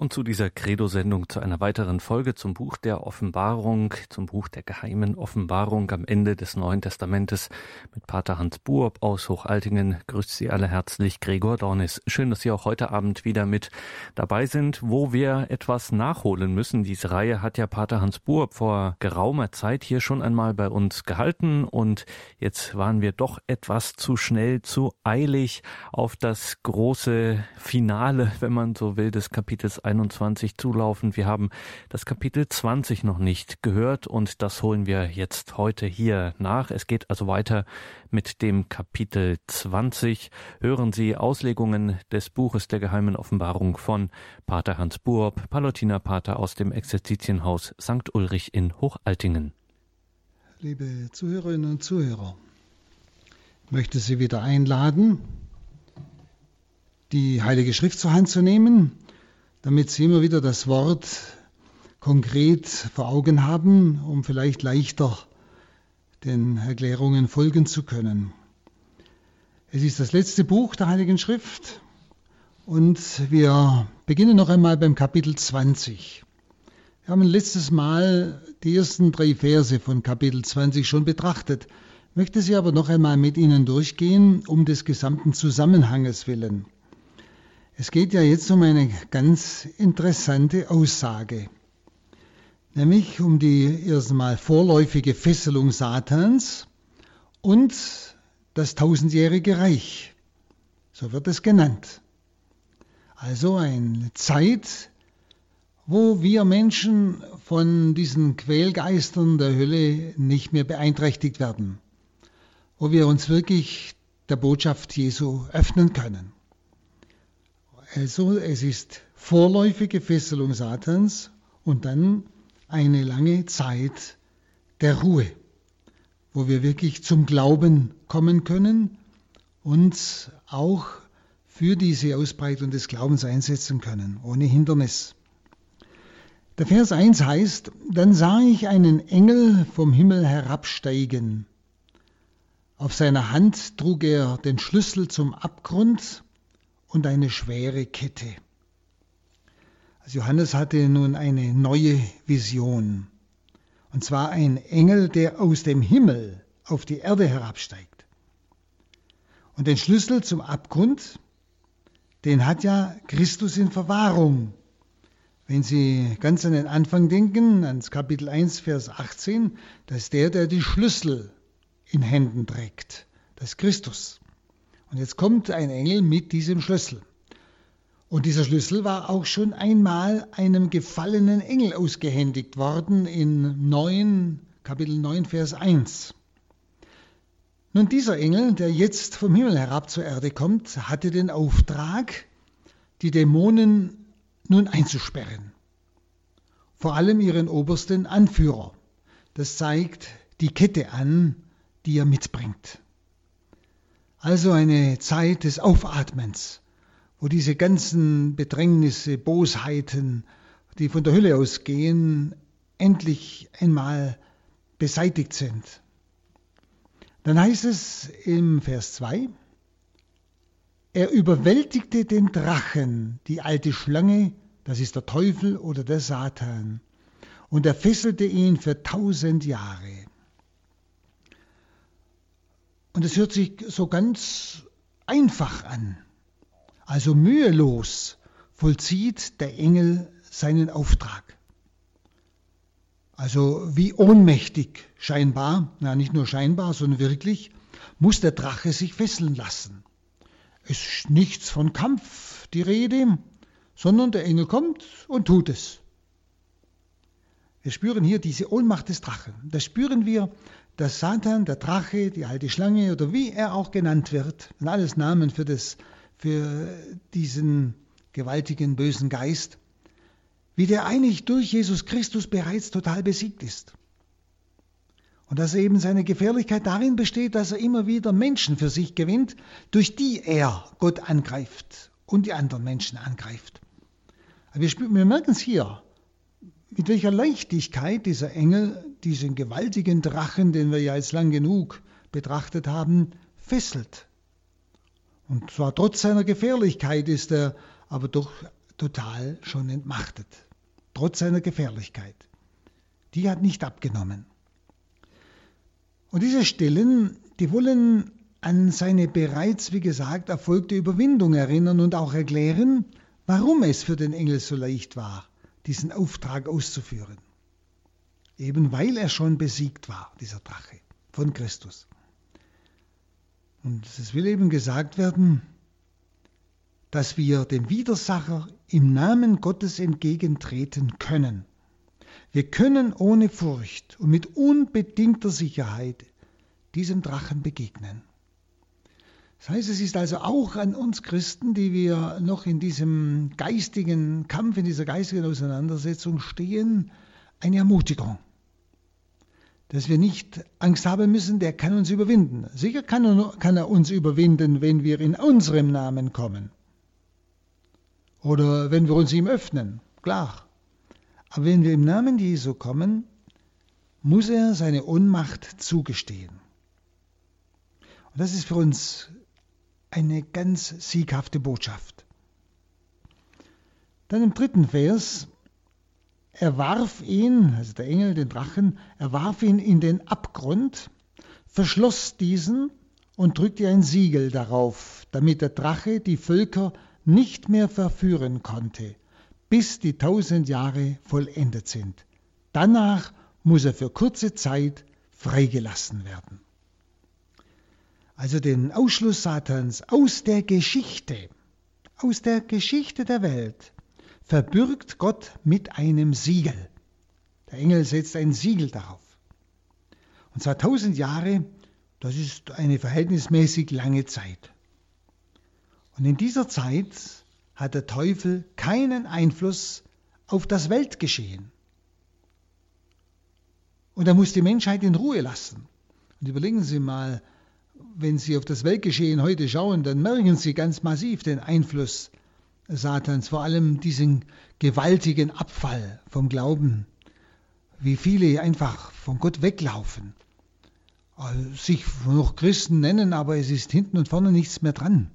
Und zu dieser Credo-Sendung, zu einer weiteren Folge zum Buch der Offenbarung, zum Buch der geheimen Offenbarung am Ende des Neuen Testamentes mit Pater Hans Buob aus Hochaltingen. Grüßt Sie alle herzlich, Gregor Dornis. Schön, dass Sie auch heute Abend wieder mit dabei sind, wo wir etwas nachholen müssen. Diese Reihe hat ja Pater Hans Buob vor geraumer Zeit hier schon einmal bei uns gehalten und jetzt waren wir doch etwas zu schnell, zu eilig auf das große Finale, wenn man so will, des Kapitels 21 zulaufen. Wir haben das Kapitel 20 noch nicht gehört und das holen wir jetzt heute hier nach. Es geht also weiter mit dem Kapitel 20. Hören Sie Auslegungen des Buches der geheimen Offenbarung von Pater Hans Buob, Palutinerpater aus dem Exerzitienhaus St. Ulrich in Hochaltingen. Liebe Zuhörerinnen und Zuhörer, ich möchte Sie wieder einladen, die Heilige Schrift zur Hand zu nehmen damit Sie immer wieder das Wort konkret vor Augen haben, um vielleicht leichter den Erklärungen folgen zu können. Es ist das letzte Buch der Heiligen Schrift und wir beginnen noch einmal beim Kapitel 20. Wir haben letztes Mal die ersten drei Verse von Kapitel 20 schon betrachtet, möchte sie aber noch einmal mit Ihnen durchgehen, um des gesamten Zusammenhanges willen. Es geht ja jetzt um eine ganz interessante Aussage, nämlich um die erstmal vorläufige Fesselung Satans und das tausendjährige Reich. So wird es genannt. Also eine Zeit, wo wir Menschen von diesen Quälgeistern der Hölle nicht mehr beeinträchtigt werden, wo wir uns wirklich der Botschaft Jesu öffnen können. Also es ist vorläufige Fesselung Satans und dann eine lange Zeit der Ruhe, wo wir wirklich zum Glauben kommen können und auch für diese Ausbreitung des Glaubens einsetzen können, ohne Hindernis. Der Vers 1 heißt, dann sah ich einen Engel vom Himmel herabsteigen. Auf seiner Hand trug er den Schlüssel zum Abgrund und eine schwere Kette. Also Johannes hatte nun eine neue Vision. Und zwar ein Engel, der aus dem Himmel auf die Erde herabsteigt. Und den Schlüssel zum Abgrund, den hat ja Christus in Verwahrung. Wenn Sie ganz an den Anfang denken, ans Kapitel 1, Vers 18, das ist der, der die Schlüssel in Händen trägt. Das ist Christus. Und jetzt kommt ein Engel mit diesem Schlüssel. Und dieser Schlüssel war auch schon einmal einem gefallenen Engel ausgehändigt worden in 9, Kapitel 9, Vers 1. Nun, dieser Engel, der jetzt vom Himmel herab zur Erde kommt, hatte den Auftrag, die Dämonen nun einzusperren. Vor allem ihren obersten Anführer. Das zeigt die Kette an, die er mitbringt. Also eine Zeit des Aufatmens, wo diese ganzen Bedrängnisse, Bosheiten, die von der Hölle ausgehen, endlich einmal beseitigt sind. Dann heißt es im Vers 2, er überwältigte den Drachen, die alte Schlange, das ist der Teufel oder der Satan, und er fesselte ihn für tausend Jahre. Und es hört sich so ganz einfach an. Also mühelos vollzieht der Engel seinen Auftrag. Also wie ohnmächtig scheinbar, na nicht nur scheinbar, sondern wirklich, muss der Drache sich fesseln lassen. Es ist nichts von Kampf die Rede, sondern der Engel kommt und tut es. Wir spüren hier diese Ohnmacht des Drachen. Das spüren wir dass Satan, der Drache, die alte Schlange oder wie er auch genannt wird, sind alles Namen für, das, für diesen gewaltigen bösen Geist, wie der eigentlich durch Jesus Christus bereits total besiegt ist. Und dass eben seine Gefährlichkeit darin besteht, dass er immer wieder Menschen für sich gewinnt, durch die er Gott angreift und die anderen Menschen angreift. wir, wir merken es hier mit welcher Leichtigkeit dieser Engel diesen gewaltigen Drachen, den wir ja jetzt lang genug betrachtet haben, fesselt. Und zwar trotz seiner Gefährlichkeit ist er aber doch total schon entmachtet, trotz seiner Gefährlichkeit. Die hat nicht abgenommen. Und diese Stellen, die wollen an seine bereits, wie gesagt, erfolgte Überwindung erinnern und auch erklären, warum es für den Engel so leicht war, diesen Auftrag auszuführen. Eben weil er schon besiegt war, dieser Drache von Christus. Und es will eben gesagt werden, dass wir dem Widersacher im Namen Gottes entgegentreten können. Wir können ohne Furcht und mit unbedingter Sicherheit diesem Drachen begegnen. Das heißt, es ist also auch an uns Christen, die wir noch in diesem geistigen Kampf, in dieser geistigen Auseinandersetzung stehen, eine Ermutigung. Dass wir nicht Angst haben müssen, der kann uns überwinden. Sicher kann er, kann er uns überwinden, wenn wir in unserem Namen kommen. Oder wenn wir uns ihm öffnen, klar. Aber wenn wir im Namen Jesu kommen, muss er seine Ohnmacht zugestehen. Und das ist für uns eine ganz sieghafte Botschaft. Dann im dritten Vers, er warf ihn, also der Engel, den Drachen, er warf ihn in den Abgrund, verschloss diesen und drückte ein Siegel darauf, damit der Drache die Völker nicht mehr verführen konnte, bis die tausend Jahre vollendet sind. Danach muss er für kurze Zeit freigelassen werden. Also den Ausschluss Satans aus der Geschichte, aus der Geschichte der Welt, verbürgt Gott mit einem Siegel. Der Engel setzt ein Siegel darauf. Und zwar tausend Jahre, das ist eine verhältnismäßig lange Zeit. Und in dieser Zeit hat der Teufel keinen Einfluss auf das Weltgeschehen. Und er muss die Menschheit in Ruhe lassen. Und überlegen Sie mal, wenn Sie auf das Weltgeschehen heute schauen, dann merken Sie ganz massiv den Einfluss Satans, vor allem diesen gewaltigen Abfall vom Glauben, wie viele einfach von Gott weglaufen, äh, sich noch Christen nennen, aber es ist hinten und vorne nichts mehr dran.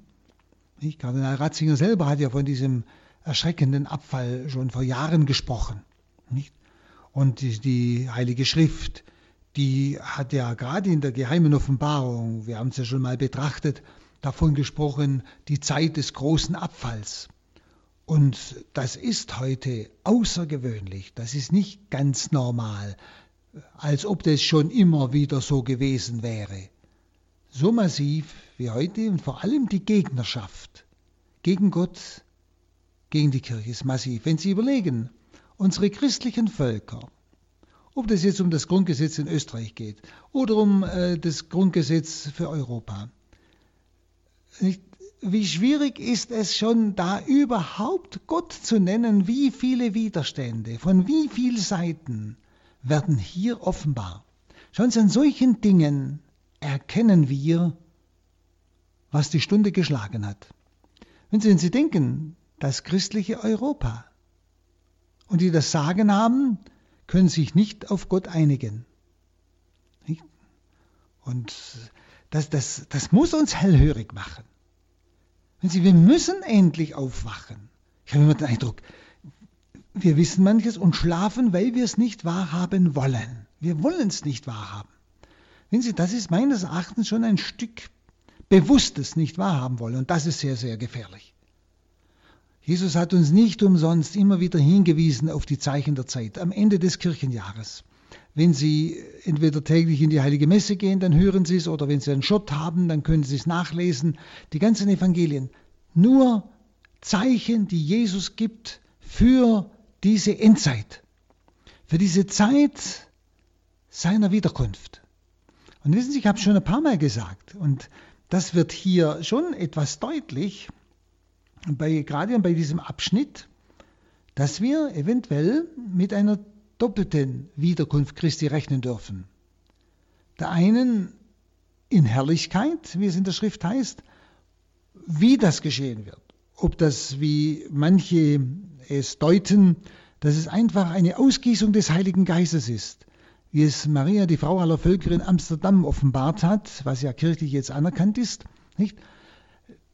Nicht? Kardinal Ratzinger selber hat ja von diesem erschreckenden Abfall schon vor Jahren gesprochen. Nicht? Und die, die Heilige Schrift, die hat ja gerade in der geheimen Offenbarung, wir haben es ja schon mal betrachtet, davon gesprochen, die Zeit des großen Abfalls. Und das ist heute außergewöhnlich, das ist nicht ganz normal, als ob das schon immer wieder so gewesen wäre. So massiv wie heute und vor allem die Gegnerschaft gegen Gott, gegen die Kirche ist massiv. Wenn Sie überlegen, unsere christlichen Völker, ob das jetzt um das Grundgesetz in Österreich geht oder um äh, das Grundgesetz für Europa, wie schwierig ist es schon, da überhaupt Gott zu nennen, wie viele Widerstände, von wie vielen Seiten werden hier offenbar. Schon an solchen Dingen erkennen wir, was die Stunde geschlagen hat. Wenn Sie, wenn Sie denken, das christliche Europa und die das Sagen haben, können sich nicht auf Gott einigen. Und das, das, das muss uns hellhörig machen. Wenn Sie, wir müssen endlich aufwachen. Ich habe immer den Eindruck, wir wissen manches und schlafen, weil wir es nicht wahrhaben wollen. Wir wollen es nicht wahrhaben. Sehen Sie, das ist meines Erachtens schon ein Stück Bewusstes nicht wahrhaben wollen. Und das ist sehr, sehr gefährlich. Jesus hat uns nicht umsonst immer wieder hingewiesen auf die Zeichen der Zeit am Ende des Kirchenjahres. Wenn Sie entweder täglich in die Heilige Messe gehen, dann hören Sie es, oder wenn Sie einen Schott haben, dann können Sie es nachlesen. Die ganzen Evangelien. Nur Zeichen, die Jesus gibt für diese Endzeit. Für diese Zeit seiner Wiederkunft. Und wissen Sie, ich habe es schon ein paar Mal gesagt, und das wird hier schon etwas deutlich, bei, gerade bei diesem Abschnitt, dass wir eventuell mit einer doppelten Wiederkunft Christi rechnen dürfen. Der einen in Herrlichkeit, wie es in der Schrift heißt, wie das geschehen wird. Ob das, wie manche es deuten, dass es einfach eine Ausgießung des Heiligen Geistes ist wie es Maria, die Frau aller Völker in Amsterdam offenbart hat, was ja kirchlich jetzt anerkannt ist, nicht?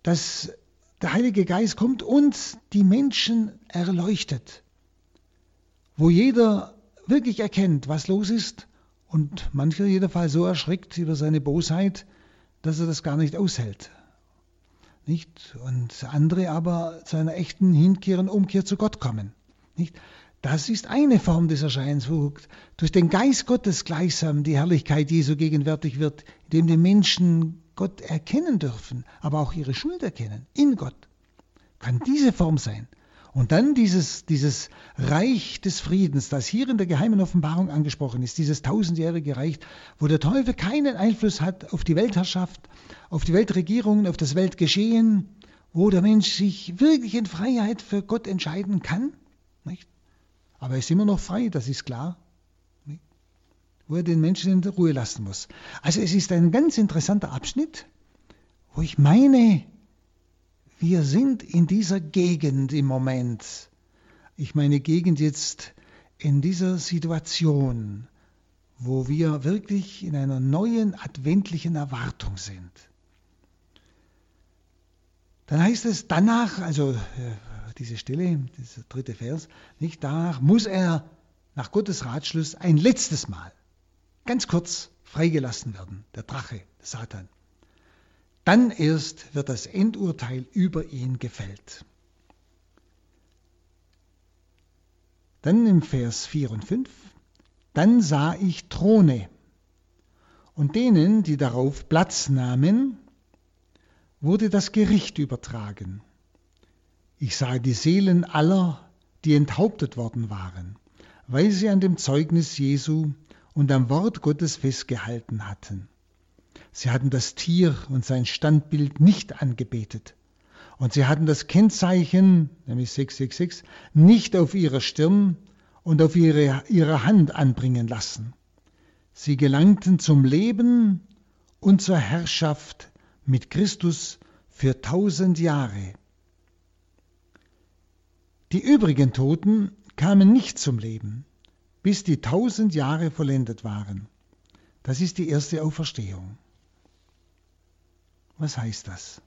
dass der Heilige Geist kommt und die Menschen erleuchtet, wo jeder wirklich erkennt, was los ist und mancher jedenfalls so erschreckt über seine Bosheit, dass er das gar nicht aushält. Nicht? Und andere aber zu einer echten Hinkehr und Umkehr zu Gott kommen. Nicht? Das ist eine Form des Erscheinens, wo durch den Geist Gottes gleichsam die Herrlichkeit Jesu gegenwärtig wird, indem die Menschen Gott erkennen dürfen, aber auch ihre Schuld erkennen, in Gott. Kann diese Form sein. Und dann dieses, dieses Reich des Friedens, das hier in der geheimen Offenbarung angesprochen ist, dieses tausendjährige Reich, wo der Teufel keinen Einfluss hat auf die Weltherrschaft, auf die Weltregierungen, auf das Weltgeschehen, wo der Mensch sich wirklich in Freiheit für Gott entscheiden kann. Nicht? Aber er ist immer noch frei, das ist klar. Nicht? Wo er den Menschen in Ruhe lassen muss. Also es ist ein ganz interessanter Abschnitt, wo ich meine, wir sind in dieser Gegend im Moment. Ich meine Gegend jetzt in dieser Situation, wo wir wirklich in einer neuen adventlichen Erwartung sind. Dann heißt es danach, also äh, diese Stelle, dieser dritte Vers, nicht danach muss er nach Gottes Ratschluss ein letztes Mal, ganz kurz, freigelassen werden, der Drache, der Satan. Dann erst wird das Endurteil über ihn gefällt. Dann im Vers 4 und 5, dann sah ich Throne und denen, die darauf Platz nahmen, wurde das Gericht übertragen. Ich sah die Seelen aller, die enthauptet worden waren, weil sie an dem Zeugnis Jesu und am Wort Gottes festgehalten hatten. Sie hatten das Tier und sein Standbild nicht angebetet. Und sie hatten das Kennzeichen, nämlich 666, nicht auf ihrer Stirn und auf ihre, ihre Hand anbringen lassen. Sie gelangten zum Leben und zur Herrschaft mit Christus für tausend Jahre. Die übrigen Toten kamen nicht zum Leben, bis die tausend Jahre vollendet waren. Das ist die erste Auferstehung. Was heißt das?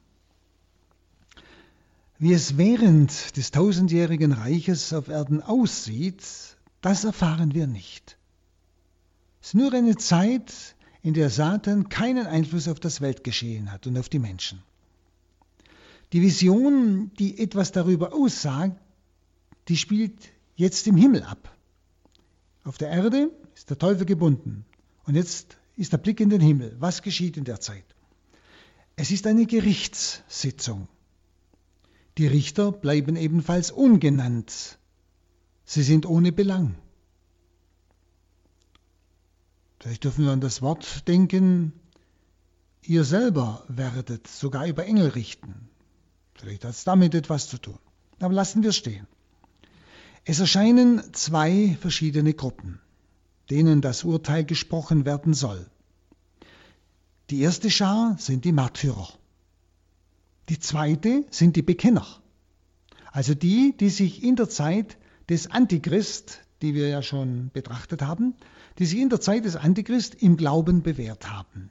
Wie es während des tausendjährigen Reiches auf Erden aussieht, das erfahren wir nicht. Es ist nur eine Zeit, in der Satan keinen Einfluss auf das Weltgeschehen hat und auf die Menschen. Die Vision, die etwas darüber aussagt, die spielt jetzt im Himmel ab. Auf der Erde ist der Teufel gebunden. Und jetzt ist der Blick in den Himmel. Was geschieht in der Zeit? Es ist eine Gerichtssitzung. Die Richter bleiben ebenfalls ungenannt. Sie sind ohne Belang. Vielleicht dürfen wir an das Wort denken, ihr selber werdet sogar über Engel richten. Vielleicht hat es damit etwas zu tun. Aber lassen wir stehen. Es erscheinen zwei verschiedene Gruppen, denen das Urteil gesprochen werden soll. Die erste Schar sind die Märtyrer. Die zweite sind die Bekenner. Also die, die sich in der Zeit des Antichrist, die wir ja schon betrachtet haben, die sich in der Zeit des Antichrist im Glauben bewährt haben,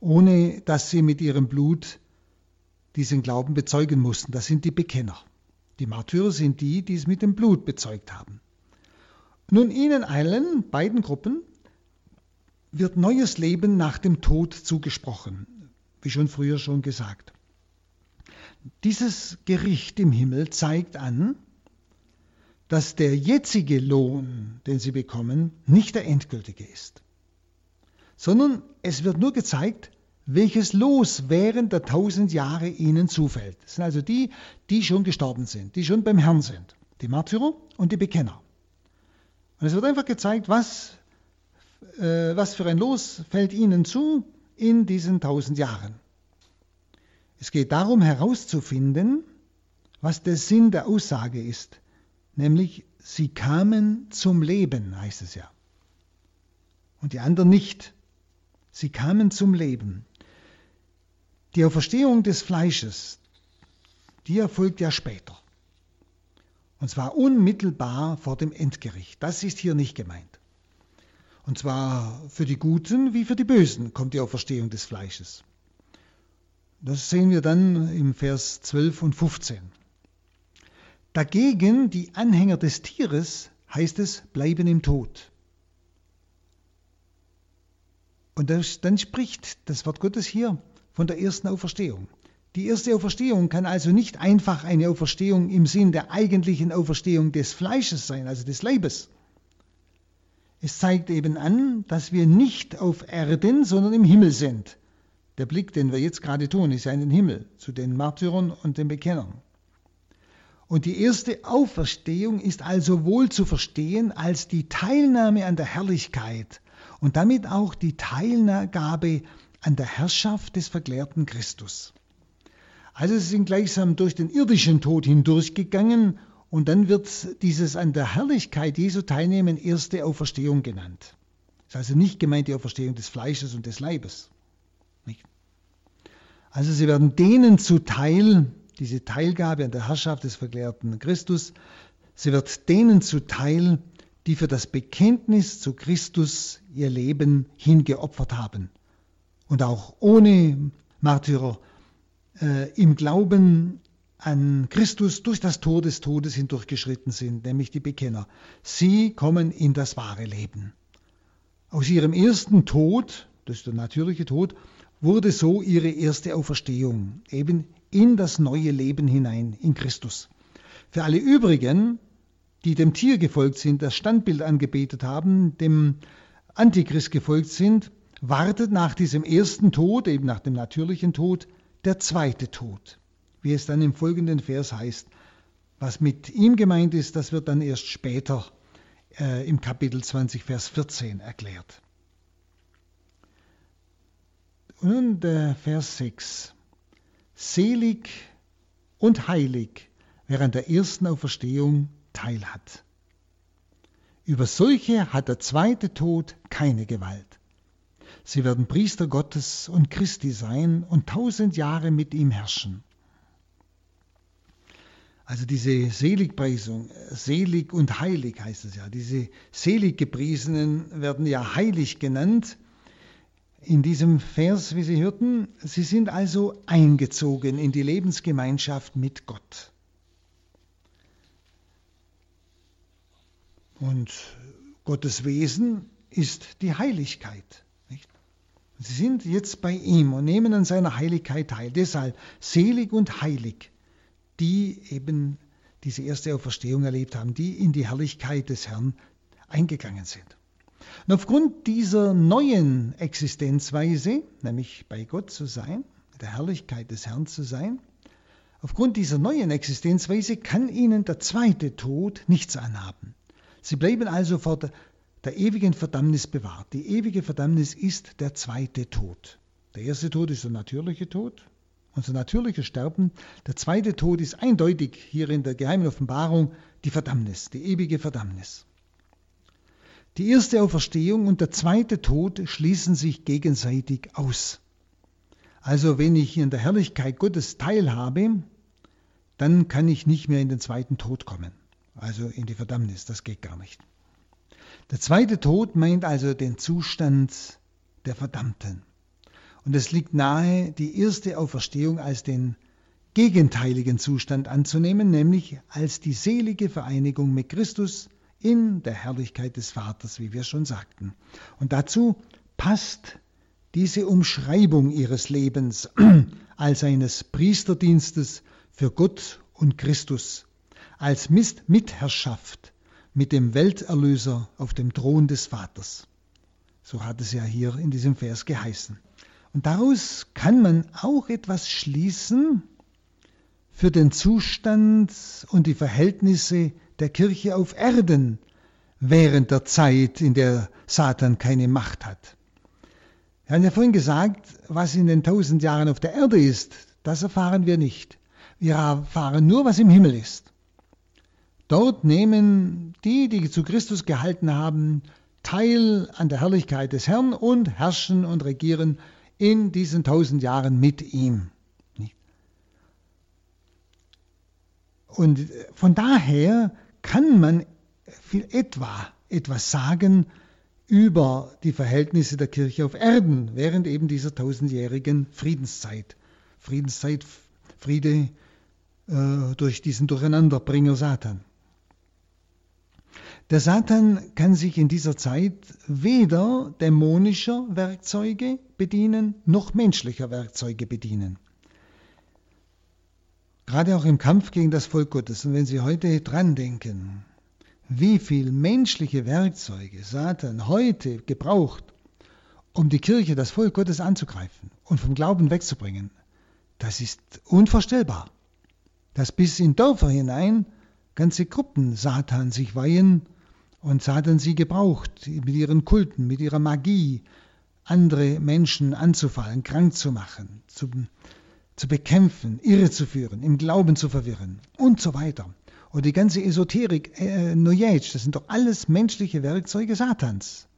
ohne dass sie mit ihrem Blut diesen Glauben bezeugen mussten. Das sind die Bekenner. Die Märtyrer sind die, die es mit dem Blut bezeugt haben. Nun ihnen allen, beiden Gruppen, wird neues Leben nach dem Tod zugesprochen, wie schon früher schon gesagt. Dieses Gericht im Himmel zeigt an, dass der jetzige Lohn, den sie bekommen, nicht der endgültige ist, sondern es wird nur gezeigt, welches Los während der tausend Jahre ihnen zufällt. Das sind also die, die schon gestorben sind, die schon beim Herrn sind, die Märtyrer und die Bekenner. Und es wird einfach gezeigt, was äh, was für ein Los fällt ihnen zu in diesen tausend Jahren. Es geht darum herauszufinden, was der Sinn der Aussage ist, nämlich sie kamen zum Leben, heißt es ja. Und die anderen nicht. Sie kamen zum Leben. Die Auferstehung des Fleisches, die erfolgt ja später. Und zwar unmittelbar vor dem Endgericht. Das ist hier nicht gemeint. Und zwar für die Guten wie für die Bösen kommt die Auferstehung des Fleisches. Das sehen wir dann im Vers 12 und 15. Dagegen die Anhänger des Tieres heißt es, bleiben im Tod. Und das, dann spricht das Wort Gottes hier von der ersten Auferstehung. Die erste Auferstehung kann also nicht einfach eine Auferstehung im Sinn der eigentlichen Auferstehung des Fleisches sein, also des Leibes. Es zeigt eben an, dass wir nicht auf Erden, sondern im Himmel sind. Der Blick, den wir jetzt gerade tun, ist ja in den Himmel, zu den Märtyrern und den Bekennern. Und die erste Auferstehung ist also wohl zu verstehen als die Teilnahme an der Herrlichkeit und damit auch die Teilgabe an der Herrschaft des verklärten Christus. Also sie sind gleichsam durch den irdischen Tod hindurchgegangen und dann wird dieses an der Herrlichkeit Jesu teilnehmen erste Auferstehung genannt. Das ist also nicht gemeint die Auferstehung des Fleisches und des Leibes. Nicht? Also sie werden denen zuteil, diese Teilgabe an der Herrschaft des verklärten Christus, sie wird denen zuteil, die für das Bekenntnis zu Christus ihr Leben hingeopfert haben und auch ohne Märtyrer äh, im Glauben an Christus durch das Tor des Todes hindurchgeschritten sind, nämlich die Bekenner. Sie kommen in das wahre Leben. Aus ihrem ersten Tod, das ist der natürliche Tod, wurde so ihre erste Auferstehung, eben in das neue Leben hinein, in Christus. Für alle übrigen, die dem Tier gefolgt sind, das Standbild angebetet haben, dem Antichrist gefolgt sind, wartet nach diesem ersten Tod, eben nach dem natürlichen Tod, der zweite Tod. Wie es dann im folgenden Vers heißt. Was mit ihm gemeint ist, das wird dann erst später äh, im Kapitel 20, Vers 14 erklärt. Und der Vers 6. Selig und heilig, wer an der ersten Auferstehung teilhat. Über solche hat der zweite Tod keine Gewalt. Sie werden Priester Gottes und Christi sein und tausend Jahre mit ihm herrschen. Also diese Seligpreisung, selig und heilig heißt es ja. Diese selig gepriesenen werden ja heilig genannt. In diesem Vers, wie Sie hörten, sie sind also eingezogen in die Lebensgemeinschaft mit Gott. Und Gottes Wesen ist die Heiligkeit. Nicht? Sie sind jetzt bei ihm und nehmen an seiner Heiligkeit teil. Deshalb selig und heilig, die eben diese erste Auferstehung erlebt haben, die in die Herrlichkeit des Herrn eingegangen sind. Und aufgrund dieser neuen Existenzweise, nämlich bei Gott zu sein, der Herrlichkeit des Herrn zu sein, aufgrund dieser neuen Existenzweise kann ihnen der zweite Tod nichts anhaben. Sie bleiben also vor der, der ewigen Verdammnis bewahrt. Die ewige Verdammnis ist der zweite Tod. Der erste Tod ist der natürliche Tod, unser natürliches Sterben. Der zweite Tod ist eindeutig hier in der geheimen Offenbarung die Verdammnis, die ewige Verdammnis. Die erste Auferstehung und der zweite Tod schließen sich gegenseitig aus. Also wenn ich in der Herrlichkeit Gottes teilhabe, dann kann ich nicht mehr in den zweiten Tod kommen also in die Verdammnis. Das geht gar nicht. Der zweite Tod meint also den Zustand der Verdammten. Und es liegt nahe, die erste Auferstehung als den gegenteiligen Zustand anzunehmen, nämlich als die selige Vereinigung mit Christus in der Herrlichkeit des Vaters, wie wir schon sagten. Und dazu passt diese Umschreibung ihres Lebens als eines Priesterdienstes für Gott und Christus als Mitherrschaft mit dem Welterlöser auf dem Thron des Vaters. So hat es ja hier in diesem Vers geheißen. Und daraus kann man auch etwas schließen für den Zustand und die Verhältnisse der Kirche auf Erden während der Zeit, in der Satan keine Macht hat. Wir haben ja vorhin gesagt, was in den tausend Jahren auf der Erde ist, das erfahren wir nicht. Wir erfahren nur, was im Himmel ist. Dort nehmen die, die zu Christus gehalten haben, teil an der Herrlichkeit des Herrn und herrschen und regieren in diesen tausend Jahren mit ihm. Und von daher kann man etwa etwas sagen über die Verhältnisse der Kirche auf Erden während eben dieser tausendjährigen Friedenszeit Friedenszeit, Friede äh, durch diesen Durcheinanderbringer Satan. Der Satan kann sich in dieser Zeit weder dämonischer Werkzeuge bedienen, noch menschlicher Werkzeuge bedienen. Gerade auch im Kampf gegen das Volk Gottes. Und wenn Sie heute dran denken, wie viel menschliche Werkzeuge Satan heute gebraucht, um die Kirche, das Volk Gottes anzugreifen und vom Glauben wegzubringen, das ist unvorstellbar. Dass bis in Dörfer hinein ganze Gruppen Satan sich weihen und Satan sie gebraucht, mit ihren Kulten, mit ihrer Magie, andere Menschen anzufallen, krank zu machen, zu, zu bekämpfen, irre zu führen, im Glauben zu verwirren und so weiter. Und die ganze Esoterik, äh, New Age, das sind doch alles menschliche Werkzeuge Satans.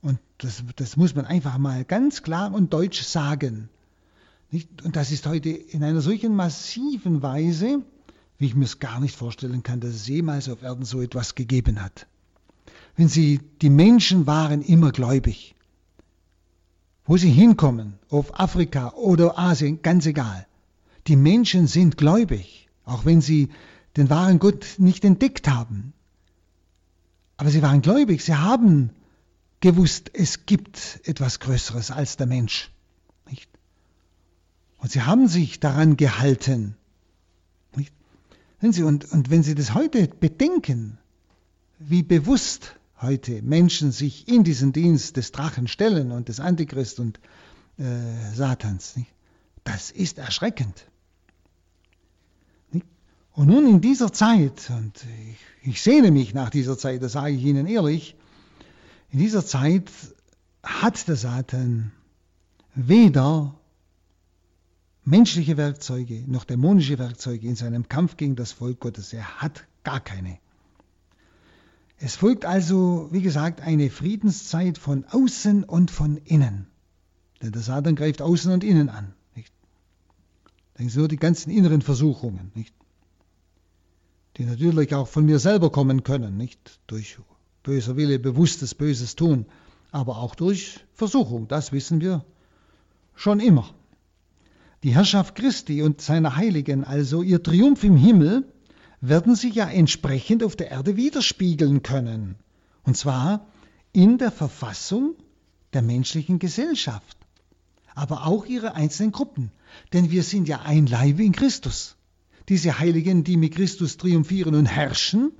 Und das, das muss man einfach mal ganz klar und deutsch sagen. Nicht? Und das ist heute in einer solchen massiven Weise, wie ich mir es gar nicht vorstellen kann, dass es jemals auf Erden so etwas gegeben hat. Wenn Sie, die Menschen waren immer gläubig. Wo sie hinkommen, auf Afrika oder Asien, ganz egal. Die Menschen sind gläubig, auch wenn sie den wahren Gott nicht entdeckt haben. Aber sie waren gläubig, sie haben gewusst, es gibt etwas Größeres als der Mensch. Nicht? Und sie haben sich daran gehalten. Nicht? Sie, und, und wenn Sie das heute bedenken, wie bewusst heute Menschen sich in diesen Dienst des Drachen stellen und des Antichrist und äh, Satans, nicht? das ist erschreckend. Und nun in dieser Zeit, und ich, ich sehne mich nach dieser Zeit, das sage ich Ihnen ehrlich, in dieser Zeit hat der Satan weder menschliche Werkzeuge noch dämonische Werkzeuge in seinem Kampf gegen das Volk Gottes. Er hat gar keine. Es folgt also, wie gesagt, eine Friedenszeit von außen und von innen. Denn der Satan greift außen und innen an. Nicht? Denken Sie nur die ganzen inneren Versuchungen. Nicht? die natürlich auch von mir selber kommen können, nicht durch böser Wille, bewusstes Böses tun, aber auch durch Versuchung, das wissen wir schon immer. Die Herrschaft Christi und seiner Heiligen, also ihr Triumph im Himmel, werden sich ja entsprechend auf der Erde widerspiegeln können, und zwar in der Verfassung der menschlichen Gesellschaft, aber auch ihre einzelnen Gruppen, denn wir sind ja ein Leib in Christus. Diese Heiligen, die mit Christus triumphieren und herrschen,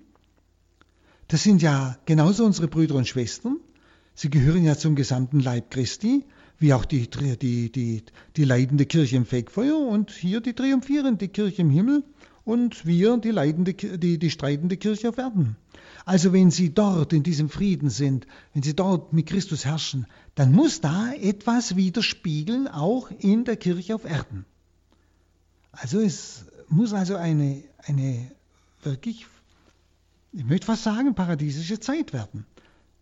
das sind ja genauso unsere Brüder und Schwestern. Sie gehören ja zum gesamten Leib Christi, wie auch die, die, die, die leidende Kirche im Fegfeuer und hier die triumphierende Kirche im Himmel und wir die, leidende, die, die streitende Kirche auf Erden. Also wenn Sie dort in diesem Frieden sind, wenn Sie dort mit Christus herrschen, dann muss da etwas widerspiegeln, auch in der Kirche auf Erden. Also es muss also eine, eine wirklich, ich möchte fast sagen, paradiesische Zeit werden,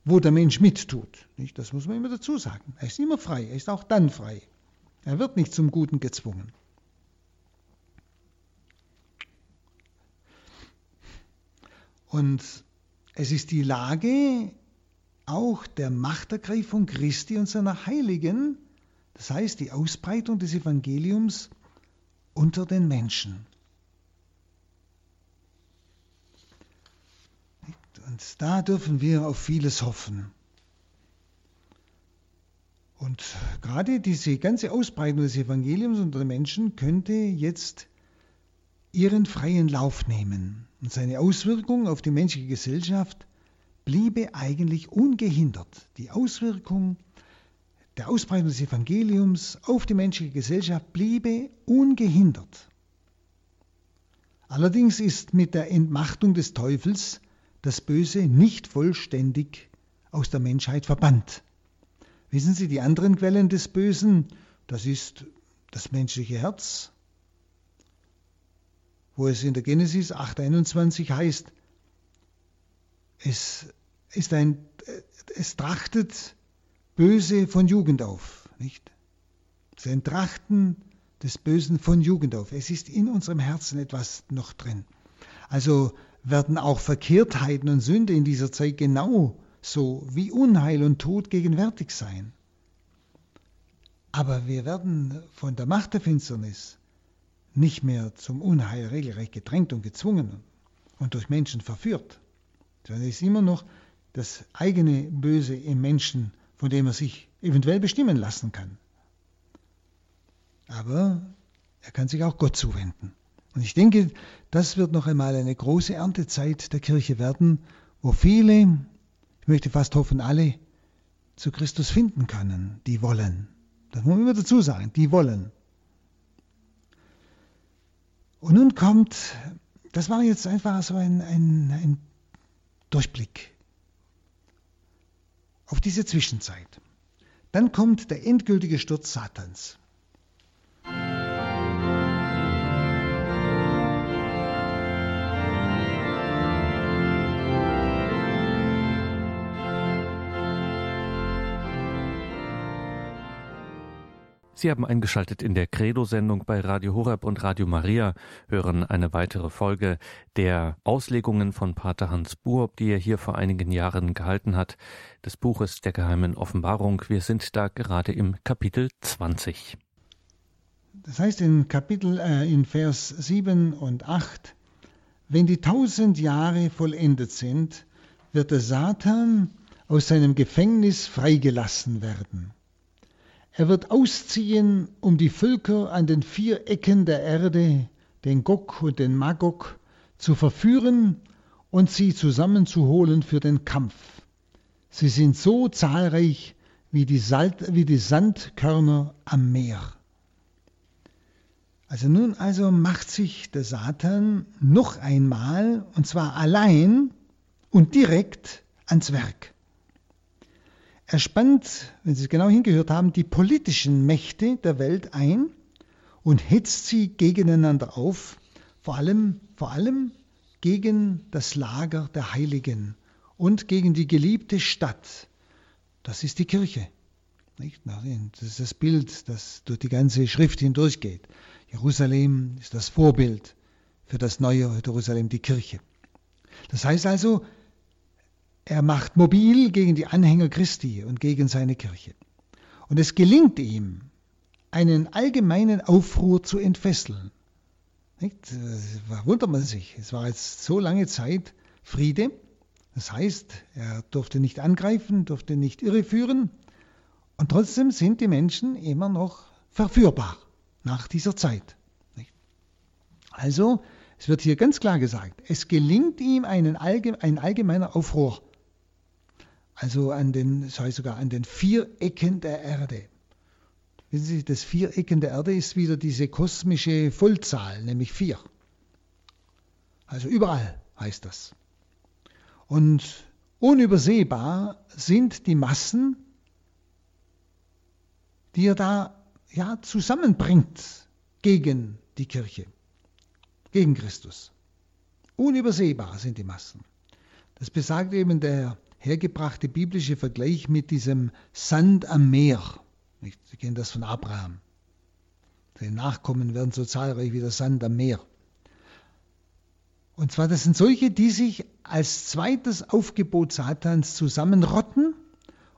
wo der Mensch mittut. Nicht? Das muss man immer dazu sagen. Er ist immer frei, er ist auch dann frei. Er wird nicht zum Guten gezwungen. Und es ist die Lage auch der Machtergreifung Christi und seiner Heiligen, das heißt die Ausbreitung des Evangeliums unter den Menschen. Und da dürfen wir auf vieles hoffen. Und gerade diese ganze Ausbreitung des Evangeliums unter den Menschen könnte jetzt ihren freien Lauf nehmen. Und seine Auswirkung auf die menschliche Gesellschaft bliebe eigentlich ungehindert. Die Auswirkung der Ausbreitung des Evangeliums auf die menschliche Gesellschaft bliebe ungehindert. Allerdings ist mit der Entmachtung des Teufels das Böse nicht vollständig aus der Menschheit verbannt. Wissen Sie, die anderen Quellen des Bösen, das ist das menschliche Herz, wo es in der Genesis 8.21 heißt, es, ist ein, es trachtet Böse von Jugend auf, nicht? Sein Trachten des Bösen von Jugend auf. Es ist in unserem Herzen etwas noch drin. Also werden auch Verkehrtheiten und Sünde in dieser Zeit genau so wie Unheil und Tod gegenwärtig sein. Aber wir werden von der Macht der Finsternis nicht mehr zum Unheil regelrecht gedrängt und gezwungen und durch Menschen verführt, sondern es ist immer noch das eigene Böse im Menschen, von dem er sich eventuell bestimmen lassen kann. Aber er kann sich auch Gott zuwenden. Und ich denke, das wird noch einmal eine große Erntezeit der Kirche werden, wo viele, ich möchte fast hoffen alle, zu Christus finden können, die wollen. Das muss man immer dazu sagen, die wollen. Und nun kommt, das war jetzt einfach so ein, ein, ein Durchblick auf diese Zwischenzeit. Dann kommt der endgültige Sturz Satans. Sie haben eingeschaltet in der Credo-Sendung bei Radio Horeb und Radio Maria, hören eine weitere Folge der Auslegungen von Pater Hans Buob, die er hier vor einigen Jahren gehalten hat, des Buches der geheimen Offenbarung. Wir sind da gerade im Kapitel 20. Das heißt in Kapitel, äh, in Vers 7 und 8, wenn die tausend Jahre vollendet sind, wird der Satan aus seinem Gefängnis freigelassen werden. Er wird ausziehen, um die Völker an den vier Ecken der Erde, den Gog und den Magog, zu verführen und sie zusammenzuholen für den Kampf. Sie sind so zahlreich wie die, Salt, wie die Sandkörner am Meer. Also nun also macht sich der Satan noch einmal, und zwar allein und direkt ans Werk. Er spannt, wenn Sie es genau hingehört haben, die politischen Mächte der Welt ein und hetzt sie gegeneinander auf, vor allem, vor allem gegen das Lager der Heiligen und gegen die geliebte Stadt. Das ist die Kirche. Das ist das Bild, das durch die ganze Schrift hindurchgeht. Jerusalem ist das Vorbild für das neue Jerusalem, die Kirche. Das heißt also, er macht mobil gegen die Anhänger Christi und gegen seine Kirche. Und es gelingt ihm, einen allgemeinen Aufruhr zu entfesseln. Nicht? Da wundert man sich. Es war jetzt so lange Zeit Friede. Das heißt, er durfte nicht angreifen, durfte nicht irreführen. Und trotzdem sind die Menschen immer noch verführbar nach dieser Zeit. Also, es wird hier ganz klar gesagt, es gelingt ihm einen allgemein, ein allgemeiner Aufruhr also an den, das heißt sogar an den vier Ecken der Erde. Wissen Sie, das vier Ecken der Erde ist wieder diese kosmische Vollzahl, nämlich vier. Also überall heißt das. Und unübersehbar sind die Massen, die er da ja, zusammenbringt gegen die Kirche, gegen Christus. Unübersehbar sind die Massen. Das besagt eben der hergebrachte biblische Vergleich mit diesem Sand am Meer. Sie kennen das von Abraham. Seine Nachkommen werden so zahlreich wie der Sand am Meer. Und zwar, das sind solche, die sich als zweites Aufgebot Satans zusammenrotten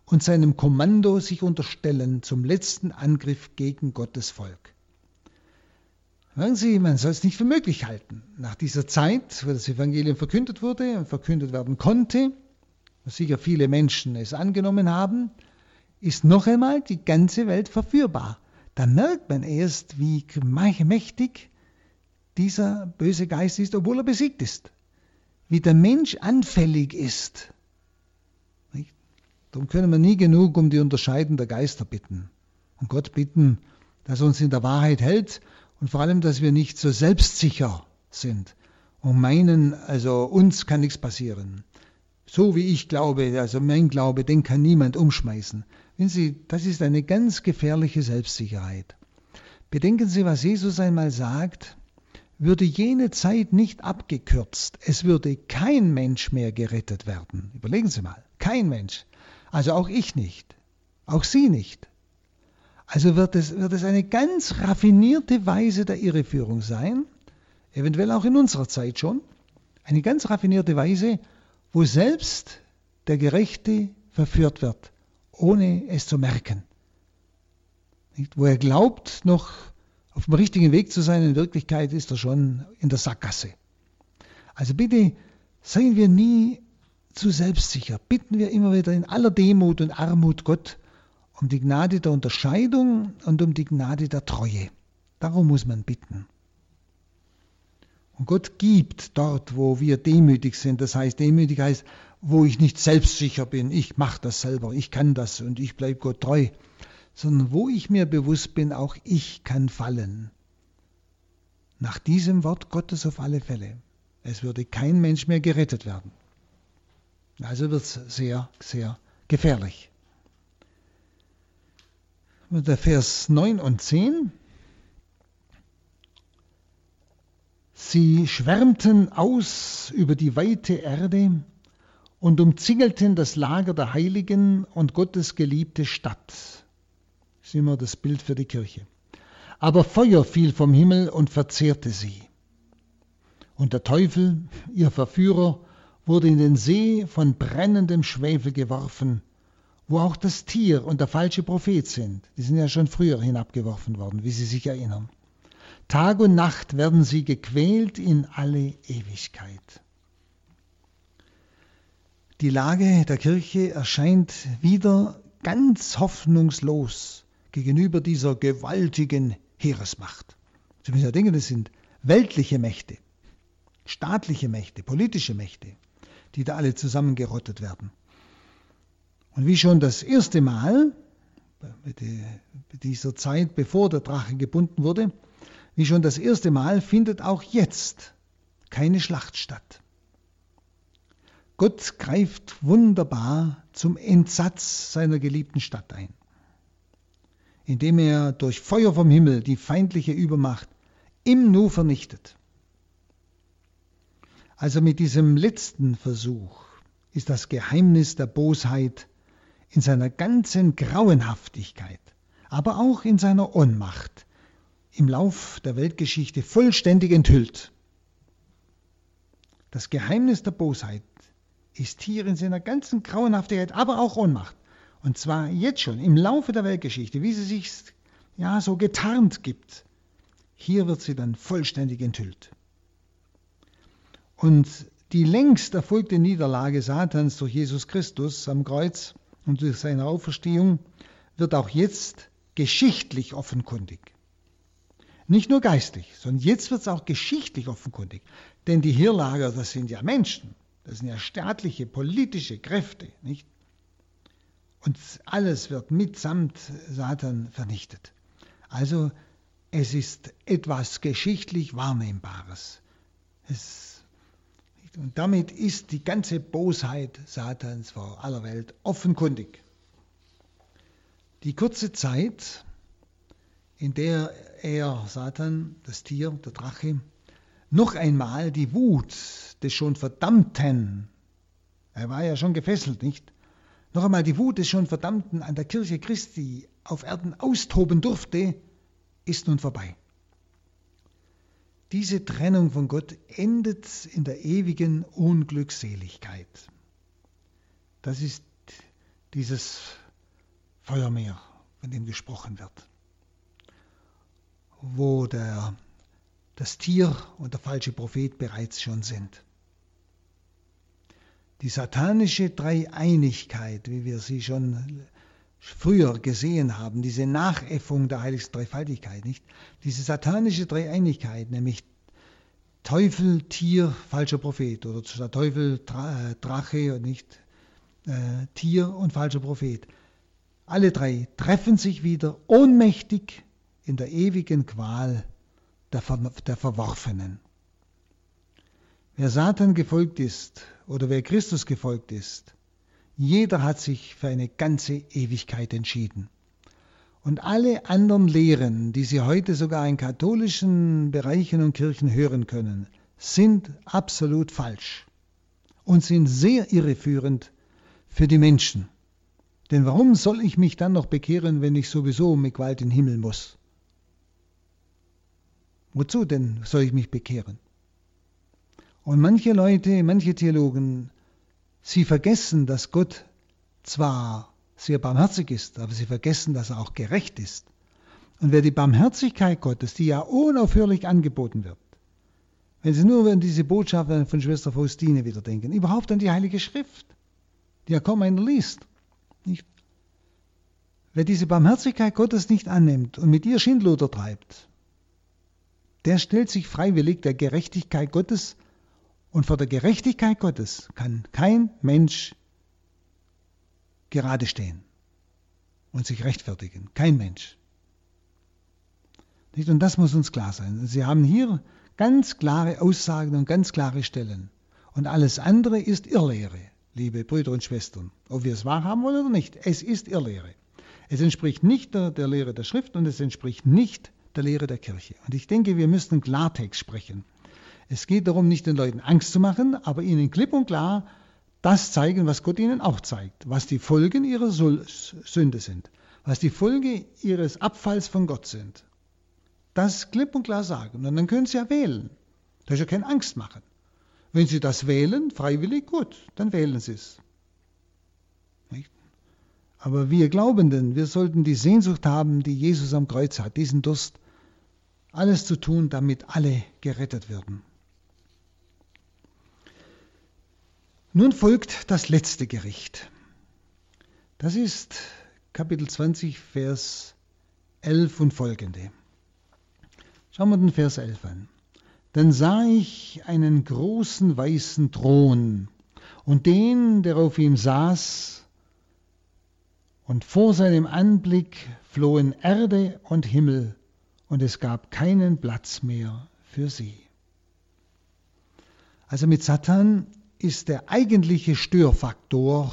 und seinem Kommando sich unterstellen zum letzten Angriff gegen Gottes Volk. Hören Sie, man soll es nicht für möglich halten. Nach dieser Zeit, wo das Evangelium verkündet wurde und verkündet werden konnte, sicher viele Menschen es angenommen haben, ist noch einmal die ganze Welt verführbar. Da merkt man erst, wie mächtig dieser böse Geist ist, obwohl er besiegt ist. Wie der Mensch anfällig ist. Darum können wir nie genug um die Unterscheiden der Geister bitten. Und Gott bitten, dass er uns in der Wahrheit hält und vor allem, dass wir nicht so selbstsicher sind und meinen, also uns kann nichts passieren so wie ich glaube, also mein Glaube, den kann niemand umschmeißen. Wenn Sie, das ist eine ganz gefährliche Selbstsicherheit. Bedenken Sie, was Jesus einmal sagt, würde jene Zeit nicht abgekürzt, es würde kein Mensch mehr gerettet werden. Überlegen Sie mal, kein Mensch. Also auch ich nicht, auch Sie nicht. Also wird es, wird es eine ganz raffinierte Weise der Irreführung sein, eventuell auch in unserer Zeit schon, eine ganz raffinierte Weise, wo selbst der Gerechte verführt wird, ohne es zu merken. Nicht? Wo er glaubt, noch auf dem richtigen Weg zu sein, in Wirklichkeit ist er schon in der Sackgasse. Also bitte seien wir nie zu selbstsicher. Bitten wir immer wieder in aller Demut und Armut Gott um die Gnade der Unterscheidung und um die Gnade der Treue. Darum muss man bitten. Und Gott gibt dort, wo wir demütig sind. Das heißt, demütig heißt, wo ich nicht selbstsicher bin, ich mache das selber, ich kann das und ich bleibe Gott treu, sondern wo ich mir bewusst bin, auch ich kann fallen. Nach diesem Wort Gottes auf alle Fälle. Es würde kein Mensch mehr gerettet werden. Also wird es sehr, sehr gefährlich. Der Vers 9 und 10. Sie schwärmten aus über die weite Erde und umzingelten das Lager der Heiligen und Gottes geliebte Stadt. Das ist immer das Bild für die Kirche. Aber Feuer fiel vom Himmel und verzehrte sie. Und der Teufel, ihr Verführer, wurde in den See von brennendem Schwefel geworfen, wo auch das Tier und der falsche Prophet sind. Die sind ja schon früher hinabgeworfen worden, wie Sie sich erinnern. Tag und Nacht werden sie gequält in alle Ewigkeit. Die Lage der Kirche erscheint wieder ganz hoffnungslos gegenüber dieser gewaltigen Heeresmacht. Sie müssen ja denken, das sind weltliche Mächte, staatliche Mächte, politische Mächte, die da alle zusammengerottet werden. Und wie schon das erste Mal, bei dieser Zeit, bevor der Drache gebunden wurde, wie schon das erste Mal findet auch jetzt keine Schlacht statt. Gott greift wunderbar zum Entsatz seiner geliebten Stadt ein, indem er durch Feuer vom Himmel die feindliche Übermacht im Nu vernichtet. Also mit diesem letzten Versuch ist das Geheimnis der Bosheit in seiner ganzen Grauenhaftigkeit, aber auch in seiner Ohnmacht im Lauf der Weltgeschichte vollständig enthüllt. Das Geheimnis der Bosheit ist hier in seiner ganzen Grauenhaftigkeit, aber auch Ohnmacht. Und zwar jetzt schon, im Laufe der Weltgeschichte, wie sie sich ja so getarnt gibt. Hier wird sie dann vollständig enthüllt. Und die längst erfolgte Niederlage Satans durch Jesus Christus am Kreuz und durch seine Auferstehung wird auch jetzt geschichtlich offenkundig. Nicht nur geistig, sondern jetzt wird es auch geschichtlich offenkundig. Denn die Hirlager, das sind ja Menschen, das sind ja staatliche, politische Kräfte, nicht? Und alles wird mitsamt Satan vernichtet. Also es ist etwas geschichtlich Wahrnehmbares. Es, und damit ist die ganze Bosheit Satans vor aller Welt offenkundig. Die kurze Zeit, in der er, Satan, das Tier, der Drache, noch einmal die Wut des schon Verdammten, er war ja schon gefesselt, nicht? Noch einmal die Wut des schon Verdammten an der Kirche Christi auf Erden austoben durfte, ist nun vorbei. Diese Trennung von Gott endet in der ewigen Unglückseligkeit. Das ist dieses Feuermeer, von dem gesprochen wird wo der, das Tier und der falsche Prophet bereits schon sind. Die satanische Dreieinigkeit, wie wir sie schon früher gesehen haben, diese Nachäffung der heiligsten Dreifaltigkeit, nicht? Diese satanische Dreieinigkeit, nämlich Teufel, Tier, falscher Prophet oder der Teufel, äh, Drache und nicht äh, Tier und falscher Prophet. Alle drei treffen sich wieder ohnmächtig in der ewigen Qual der, Ver der Verworfenen. Wer Satan gefolgt ist oder wer Christus gefolgt ist, jeder hat sich für eine ganze Ewigkeit entschieden. Und alle anderen Lehren, die Sie heute sogar in katholischen Bereichen und Kirchen hören können, sind absolut falsch und sind sehr irreführend für die Menschen. Denn warum soll ich mich dann noch bekehren, wenn ich sowieso mit Gewalt in den Himmel muss? Wozu denn soll ich mich bekehren? Und manche Leute, manche Theologen, sie vergessen, dass Gott zwar sehr barmherzig ist, aber sie vergessen, dass er auch gerecht ist. Und wer die Barmherzigkeit Gottes, die ja unaufhörlich angeboten wird, wenn Sie nur an diese Botschaft von Schwester Faustine wieder denken, überhaupt an die Heilige Schrift, die ja kaum einer liest. Nicht? Wer diese Barmherzigkeit Gottes nicht annimmt und mit ihr Schindluder treibt, der stellt sich freiwillig der Gerechtigkeit Gottes und vor der Gerechtigkeit Gottes kann kein Mensch gerade stehen und sich rechtfertigen. Kein Mensch. Und das muss uns klar sein. Sie haben hier ganz klare Aussagen und ganz klare Stellen. Und alles andere ist Irrlehre, liebe Brüder und Schwestern. Ob wir es wahrhaben wollen oder nicht, es ist Irrlehre. Es entspricht nicht der, der Lehre der Schrift und es entspricht nicht der Lehre der Kirche. Und ich denke, wir müssen Klartext sprechen. Es geht darum, nicht den Leuten Angst zu machen, aber ihnen klipp und klar das zeigen, was Gott ihnen auch zeigt, was die Folgen ihrer Sünde sind, was die Folge ihres Abfalls von Gott sind. Das klipp und klar sagen. Und dann können sie ja wählen. Da ist ja keine Angst machen. Wenn sie das wählen, freiwillig, gut, dann wählen sie es. Aber wir Glaubenden, wir sollten die Sehnsucht haben, die Jesus am Kreuz hat, diesen Durst, alles zu tun, damit alle gerettet werden. Nun folgt das letzte Gericht. Das ist Kapitel 20, Vers 11 und folgende. Schauen wir den Vers 11 an. Dann sah ich einen großen weißen Thron und den, der auf ihm saß, und vor seinem Anblick flohen Erde und Himmel, und es gab keinen Platz mehr für sie. Also mit Satan ist der eigentliche Störfaktor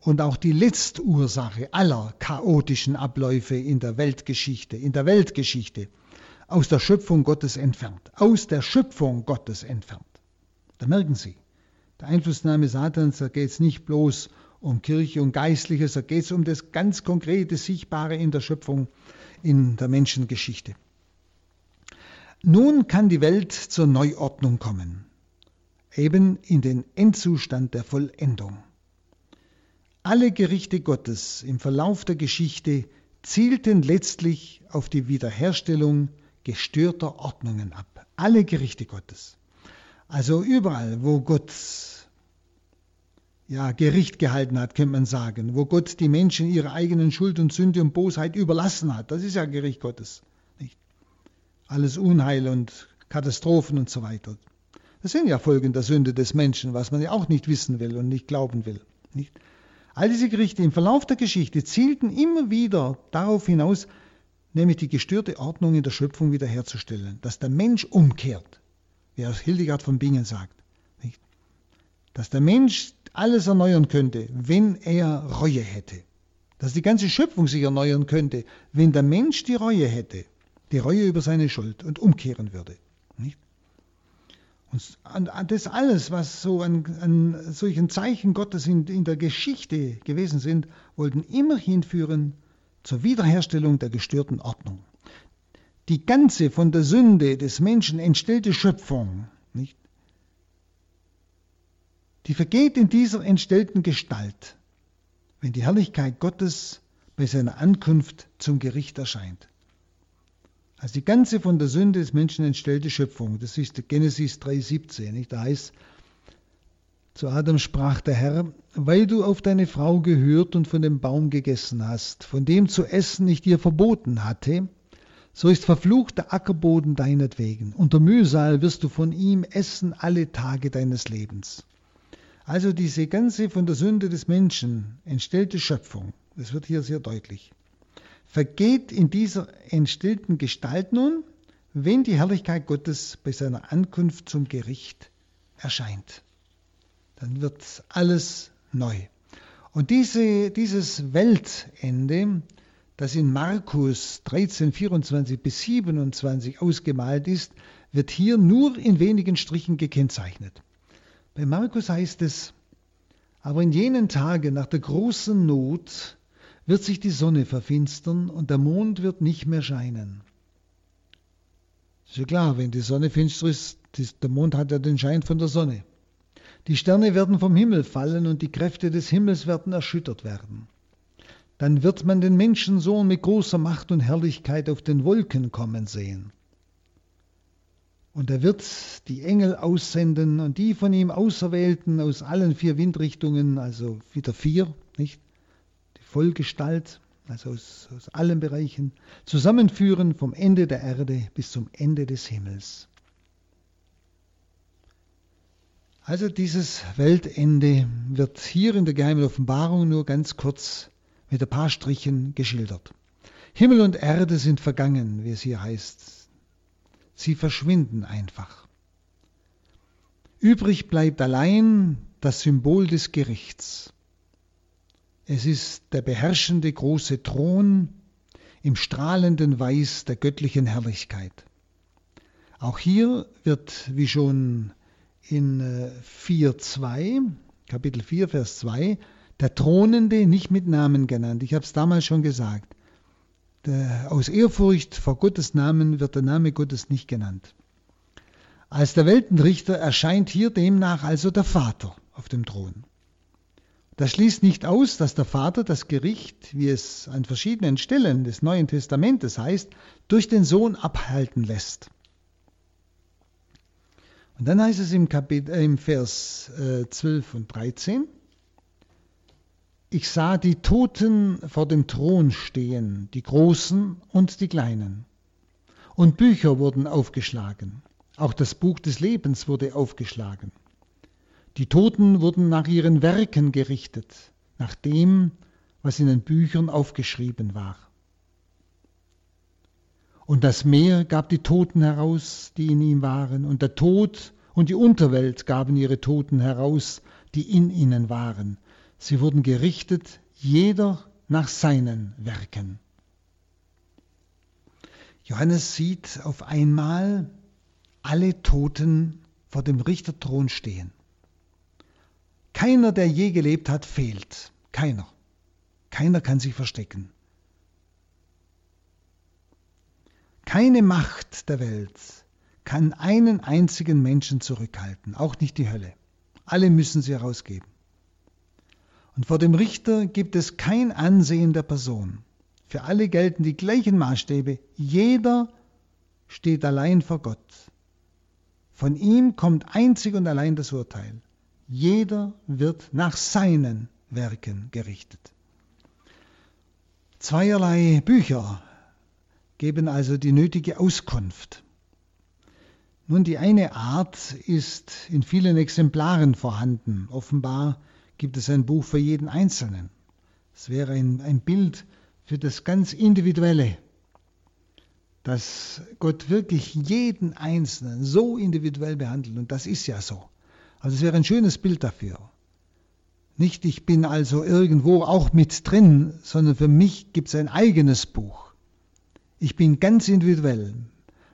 und auch die Letztursache aller chaotischen Abläufe in der Weltgeschichte, in der Weltgeschichte, aus der Schöpfung Gottes entfernt, aus der Schöpfung Gottes entfernt. Da merken Sie, der Einflussnahme Satans, da geht es nicht bloß um Kirche und Geistliches, da geht es um das ganz konkrete, Sichtbare in der Schöpfung, in der Menschengeschichte. Nun kann die Welt zur Neuordnung kommen, eben in den Endzustand der Vollendung. Alle Gerichte Gottes im Verlauf der Geschichte zielten letztlich auf die Wiederherstellung gestörter Ordnungen ab. Alle Gerichte Gottes. Also überall, wo Gott ja, Gericht gehalten hat, könnte man sagen, wo Gott die Menschen ihre eigenen Schuld und Sünde und Bosheit überlassen hat. Das ist ja Gericht Gottes. Nicht? Alles Unheil und Katastrophen und so weiter. Das sind ja Folgen der Sünde des Menschen, was man ja auch nicht wissen will und nicht glauben will. Nicht? All diese Gerichte im Verlauf der Geschichte zielten immer wieder darauf hinaus, nämlich die gestörte Ordnung in der Schöpfung wiederherzustellen, dass der Mensch umkehrt, wie auch Hildegard von Bingen sagt. Nicht? Dass der Mensch alles erneuern könnte, wenn er Reue hätte. Dass die ganze Schöpfung sich erneuern könnte, wenn der Mensch die Reue hätte, die Reue über seine Schuld und umkehren würde. Nicht? Und das alles, was so an, an solchen Zeichen Gottes in, in der Geschichte gewesen sind, wollten immer hinführen zur Wiederherstellung der gestörten Ordnung. Die ganze von der Sünde des Menschen entstellte Schöpfung, die vergeht in dieser entstellten Gestalt, wenn die Herrlichkeit Gottes bei seiner Ankunft zum Gericht erscheint. Also die ganze von der Sünde des Menschen entstellte Schöpfung, das ist Genesis 3,17, nicht? Da heißt, zu Adam sprach der Herr, weil du auf deine Frau gehört und von dem Baum gegessen hast, von dem zu essen ich dir verboten hatte, so ist verflucht der Ackerboden deinetwegen. Unter Mühsal wirst du von ihm essen alle Tage deines Lebens. Also diese ganze von der Sünde des Menschen entstellte Schöpfung, das wird hier sehr deutlich, vergeht in dieser entstellten Gestalt nun, wenn die Herrlichkeit Gottes bei seiner Ankunft zum Gericht erscheint. Dann wird alles neu. Und diese, dieses Weltende, das in Markus 13, 24 bis 27 ausgemalt ist, wird hier nur in wenigen Strichen gekennzeichnet. Bei Markus heißt es, aber in jenen Tagen nach der großen Not wird sich die Sonne verfinstern und der Mond wird nicht mehr scheinen. Ist ja klar, wenn die Sonne finster ist, der Mond hat ja den Schein von der Sonne. Die Sterne werden vom Himmel fallen und die Kräfte des Himmels werden erschüttert werden. dann wird man den Menschensohn mit großer Macht und Herrlichkeit auf den Wolken kommen sehen. Und er wird die Engel aussenden und die von ihm Auserwählten aus allen vier Windrichtungen, also wieder vier, nicht? Die Vollgestalt, also aus, aus allen Bereichen, zusammenführen vom Ende der Erde bis zum Ende des Himmels. Also dieses Weltende wird hier in der geheimen Offenbarung nur ganz kurz mit ein paar Strichen geschildert. Himmel und Erde sind vergangen, wie es hier heißt. Sie verschwinden einfach. Übrig bleibt allein das Symbol des Gerichts. Es ist der beherrschende große Thron im strahlenden Weiß der göttlichen Herrlichkeit. Auch hier wird, wie schon in 4.2, äh, Kapitel 4, Vers 2, der Thronende nicht mit Namen genannt. Ich habe es damals schon gesagt. Der, aus Ehrfurcht vor Gottes Namen wird der Name Gottes nicht genannt. Als der Weltenrichter erscheint hier demnach also der Vater auf dem Thron. Das schließt nicht aus, dass der Vater das Gericht, wie es an verschiedenen Stellen des Neuen Testamentes heißt, durch den Sohn abhalten lässt. Und dann heißt es im, Kapitel, äh, im Vers äh, 12 und 13, ich sah die Toten vor dem Thron stehen, die Großen und die Kleinen. Und Bücher wurden aufgeschlagen. Auch das Buch des Lebens wurde aufgeschlagen. Die Toten wurden nach ihren Werken gerichtet, nach dem, was in den Büchern aufgeschrieben war. Und das Meer gab die Toten heraus, die in ihm waren, und der Tod und die Unterwelt gaben ihre Toten heraus, die in ihnen waren. Sie wurden gerichtet, jeder nach seinen Werken. Johannes sieht auf einmal alle Toten vor dem Richterthron stehen. Keiner, der je gelebt hat, fehlt. Keiner. Keiner kann sich verstecken. Keine Macht der Welt kann einen einzigen Menschen zurückhalten, auch nicht die Hölle. Alle müssen sie herausgeben. Und vor dem Richter gibt es kein Ansehen der Person. Für alle gelten die gleichen Maßstäbe. Jeder steht allein vor Gott. Von ihm kommt einzig und allein das Urteil. Jeder wird nach seinen Werken gerichtet. Zweierlei Bücher geben also die nötige Auskunft. Nun, die eine Art ist in vielen Exemplaren vorhanden. Offenbar gibt es ein Buch für jeden Einzelnen. Es wäre ein, ein Bild für das ganz Individuelle, dass Gott wirklich jeden Einzelnen so individuell behandelt. Und das ist ja so. Also es wäre ein schönes Bild dafür. Nicht, ich bin also irgendwo auch mit drin, sondern für mich gibt es ein eigenes Buch. Ich bin ganz individuell.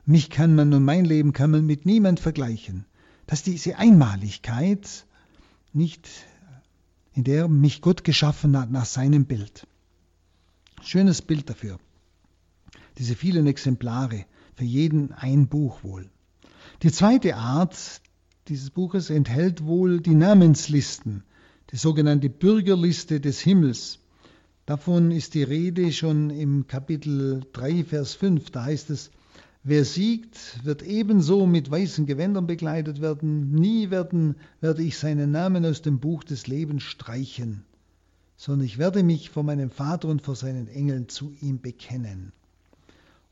Mich kann man und mein Leben kann man mit niemand vergleichen. Dass diese Einmaligkeit nicht, in der mich Gott geschaffen hat nach seinem Bild. Schönes Bild dafür. Diese vielen Exemplare, für jeden ein Buch wohl. Die zweite Art, dieses Buches enthält wohl die Namenslisten, die sogenannte Bürgerliste des Himmels. Davon ist die Rede schon im Kapitel 3, Vers 5. Da heißt es, wer siegt, wird ebenso mit weißen Gewändern bekleidet werden. Nie werden, werde ich seinen Namen aus dem Buch des Lebens streichen, sondern ich werde mich vor meinem Vater und vor seinen Engeln zu ihm bekennen.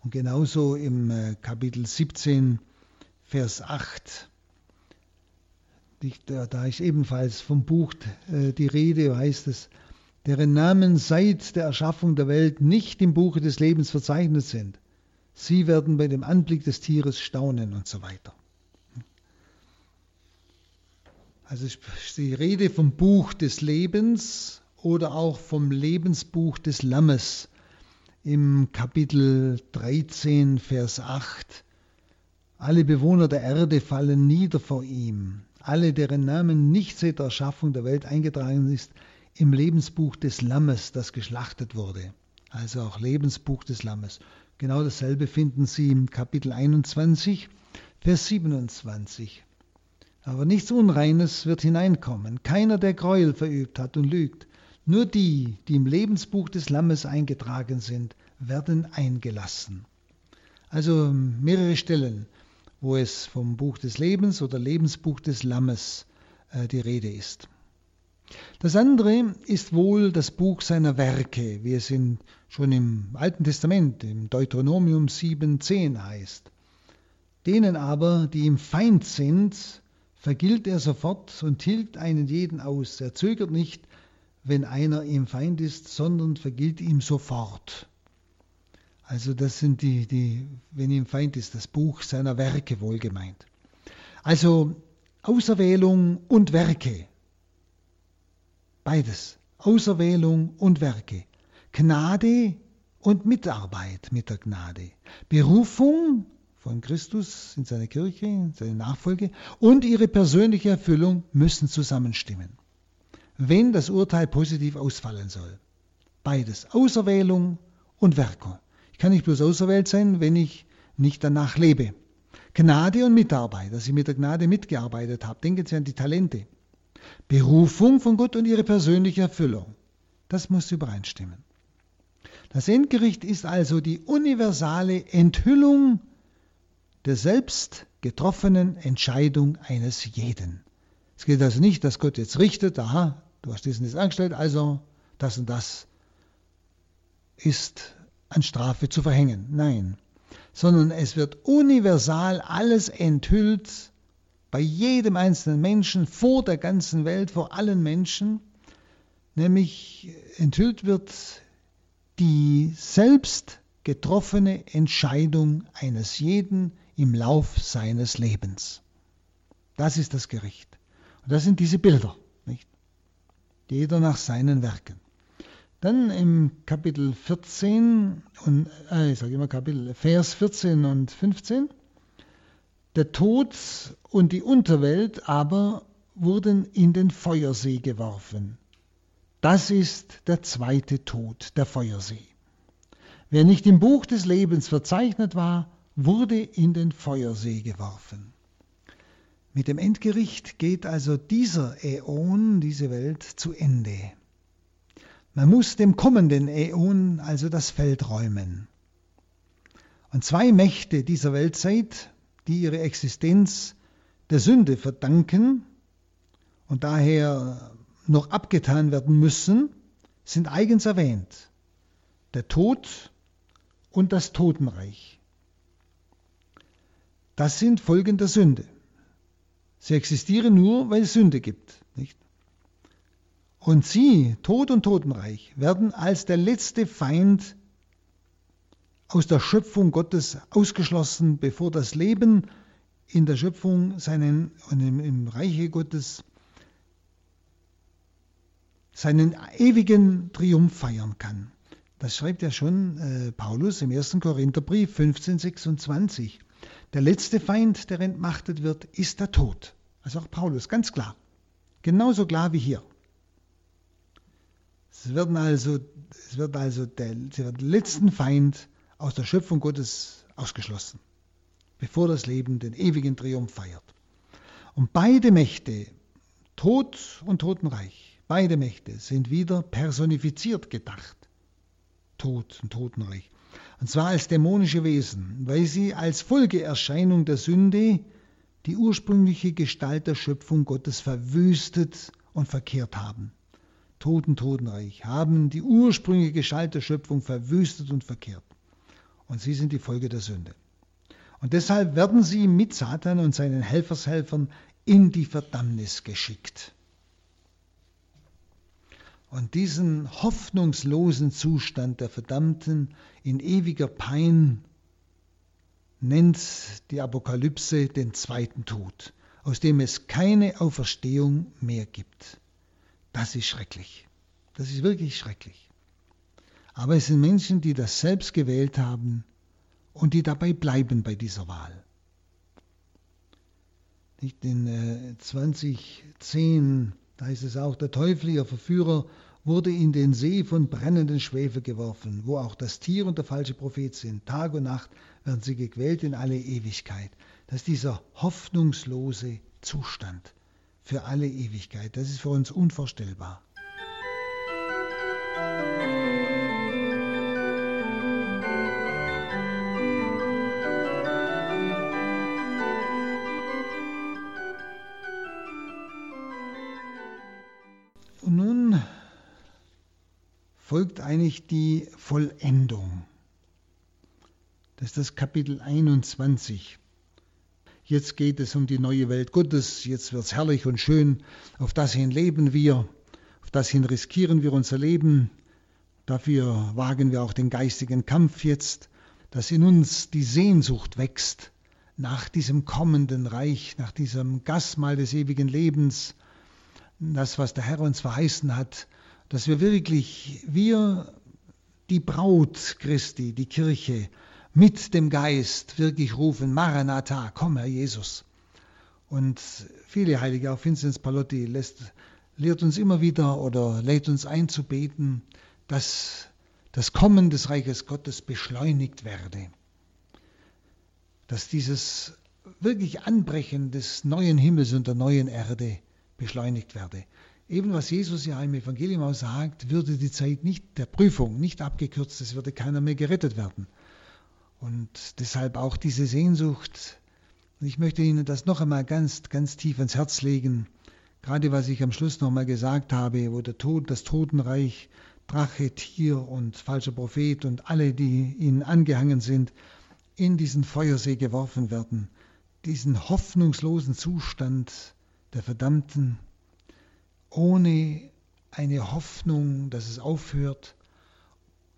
Und genauso im äh, Kapitel 17, Vers 8 da ist ebenfalls vom Buch äh, die Rede, heißt es, deren Namen seit der Erschaffung der Welt nicht im Buche des Lebens verzeichnet sind. Sie werden bei dem Anblick des Tieres staunen und so weiter. Also die Rede vom Buch des Lebens oder auch vom Lebensbuch des Lammes im Kapitel 13, Vers 8. Alle Bewohner der Erde fallen nieder vor ihm alle, deren Namen nicht seit der Erschaffung der Welt eingetragen ist, im Lebensbuch des Lammes, das geschlachtet wurde. Also auch Lebensbuch des Lammes. Genau dasselbe finden Sie im Kapitel 21, Vers 27. Aber nichts Unreines wird hineinkommen. Keiner, der Gräuel verübt hat und lügt, Nur die, die im Lebensbuch des Lammes eingetragen sind, werden eingelassen. Also mehrere Stellen, wo es vom Buch des Lebens oder Lebensbuch des Lammes äh, die Rede ist. Das andere ist wohl das Buch seiner Werke, wie es in, schon im Alten Testament, im Deuteronomium 7,10 heißt. Denen aber, die ihm Feind sind, vergilt er sofort und tilgt einen jeden aus. Er zögert nicht, wenn einer ihm Feind ist, sondern vergilt ihm sofort. Also das sind die, die, wenn ihm Feind ist, das Buch seiner Werke wohlgemeint. Also Auserwählung und Werke. Beides. Auserwählung und Werke. Gnade und Mitarbeit mit der Gnade. Berufung von Christus in seine Kirche, in seine Nachfolge und ihre persönliche Erfüllung müssen zusammenstimmen. Wenn das Urteil positiv ausfallen soll. Beides. Auserwählung und Werke. Ich kann nicht bloß auserwählt sein, wenn ich nicht danach lebe. Gnade und Mitarbeit, dass ich mit der Gnade mitgearbeitet habe. Denken Sie an die Talente. Berufung von Gott und ihre persönliche Erfüllung. Das muss übereinstimmen. Das Endgericht ist also die universale Enthüllung der selbst getroffenen Entscheidung eines jeden. Es geht also nicht, dass Gott jetzt richtet, aha, du hast diesen jetzt angestellt, also das und das ist an Strafe zu verhängen. Nein, sondern es wird universal alles enthüllt, bei jedem einzelnen Menschen, vor der ganzen Welt, vor allen Menschen, nämlich enthüllt wird die selbst getroffene Entscheidung eines jeden im Lauf seines Lebens. Das ist das Gericht. Und das sind diese Bilder, nicht? Jeder nach seinen Werken. Dann im Kapitel 14 und äh, ich sage immer Kapitel Vers 14 und 15 der Tod und die Unterwelt aber wurden in den Feuersee geworfen. Das ist der zweite Tod, der Feuersee. Wer nicht im Buch des Lebens verzeichnet war, wurde in den Feuersee geworfen. Mit dem Endgericht geht also dieser Äon, diese Welt, zu Ende. Man muss dem kommenden Äon also das Feld räumen. Und zwei Mächte dieser Weltzeit, die ihre Existenz der Sünde verdanken und daher noch abgetan werden müssen, sind eigens erwähnt. Der Tod und das Totenreich. Das sind Folgen der Sünde. Sie existieren nur, weil es Sünde gibt. Nicht? Und sie, Tod und Totenreich, werden als der letzte Feind aus der Schöpfung Gottes ausgeschlossen, bevor das Leben in der Schöpfung seinen und im, im Reiche Gottes seinen ewigen Triumph feiern kann. Das schreibt ja schon äh, Paulus im 1. Korintherbrief 1526. Der letzte Feind, der entmachtet wird, ist der Tod. Also auch Paulus, ganz klar. Genauso klar wie hier. Es wird also, es wird also der, der letzten Feind aus der Schöpfung Gottes ausgeschlossen, bevor das Leben den ewigen Triumph feiert. Und beide Mächte, Tod und Totenreich, beide Mächte sind wieder personifiziert gedacht. Tod und Totenreich. Und zwar als dämonische Wesen, weil sie als Folgeerscheinung der Sünde die ursprüngliche Gestalt der Schöpfung Gottes verwüstet und verkehrt haben. Toten, Totenreich haben die ursprüngliche Gestalt der Schöpfung verwüstet und verkehrt. Und sie sind die Folge der Sünde. Und deshalb werden sie mit Satan und seinen Helfershelfern in die Verdammnis geschickt. Und diesen hoffnungslosen Zustand der Verdammten in ewiger Pein nennt die Apokalypse den zweiten Tod, aus dem es keine Auferstehung mehr gibt. Das ist schrecklich. Das ist wirklich schrecklich. Aber es sind Menschen, die das selbst gewählt haben und die dabei bleiben bei dieser Wahl. Nicht in äh, 2010, da heißt es auch, der Teufel, Verführer, wurde in den See von brennenden Schwefel geworfen, wo auch das Tier und der falsche Prophet sind. Tag und Nacht werden sie gequält in alle Ewigkeit. Das ist dieser hoffnungslose Zustand für alle Ewigkeit. Das ist für uns unvorstellbar. Folgt eigentlich die Vollendung. Das ist das Kapitel 21. Jetzt geht es um die neue Welt Gottes, jetzt wird es herrlich und schön, auf das hin leben wir, auf das hin riskieren wir unser Leben, dafür wagen wir auch den geistigen Kampf jetzt, dass in uns die Sehnsucht wächst nach diesem kommenden Reich, nach diesem Gastmahl des ewigen Lebens, das, was der Herr uns verheißen hat, dass wir wirklich, wir, die Braut Christi, die Kirche, mit dem Geist wirklich rufen, Maranatha, komm Herr Jesus. Und viele Heilige, auch Vinzenz Palotti, lässt, lehrt uns immer wieder oder lädt uns ein zu beten, dass das Kommen des Reiches Gottes beschleunigt werde. Dass dieses wirklich Anbrechen des neuen Himmels und der neuen Erde beschleunigt werde. Eben was Jesus ja im Evangelium auch sagt, würde die Zeit nicht der Prüfung nicht abgekürzt, es würde keiner mehr gerettet werden. Und deshalb auch diese Sehnsucht. Und ich möchte Ihnen das noch einmal ganz, ganz tief ins Herz legen. Gerade was ich am Schluss noch einmal gesagt habe, wo der Tod, das Totenreich, Drache, Tier und falscher Prophet und alle, die ihnen angehangen sind, in diesen Feuersee geworfen werden. Diesen hoffnungslosen Zustand der Verdammten, ohne eine Hoffnung, dass es aufhört.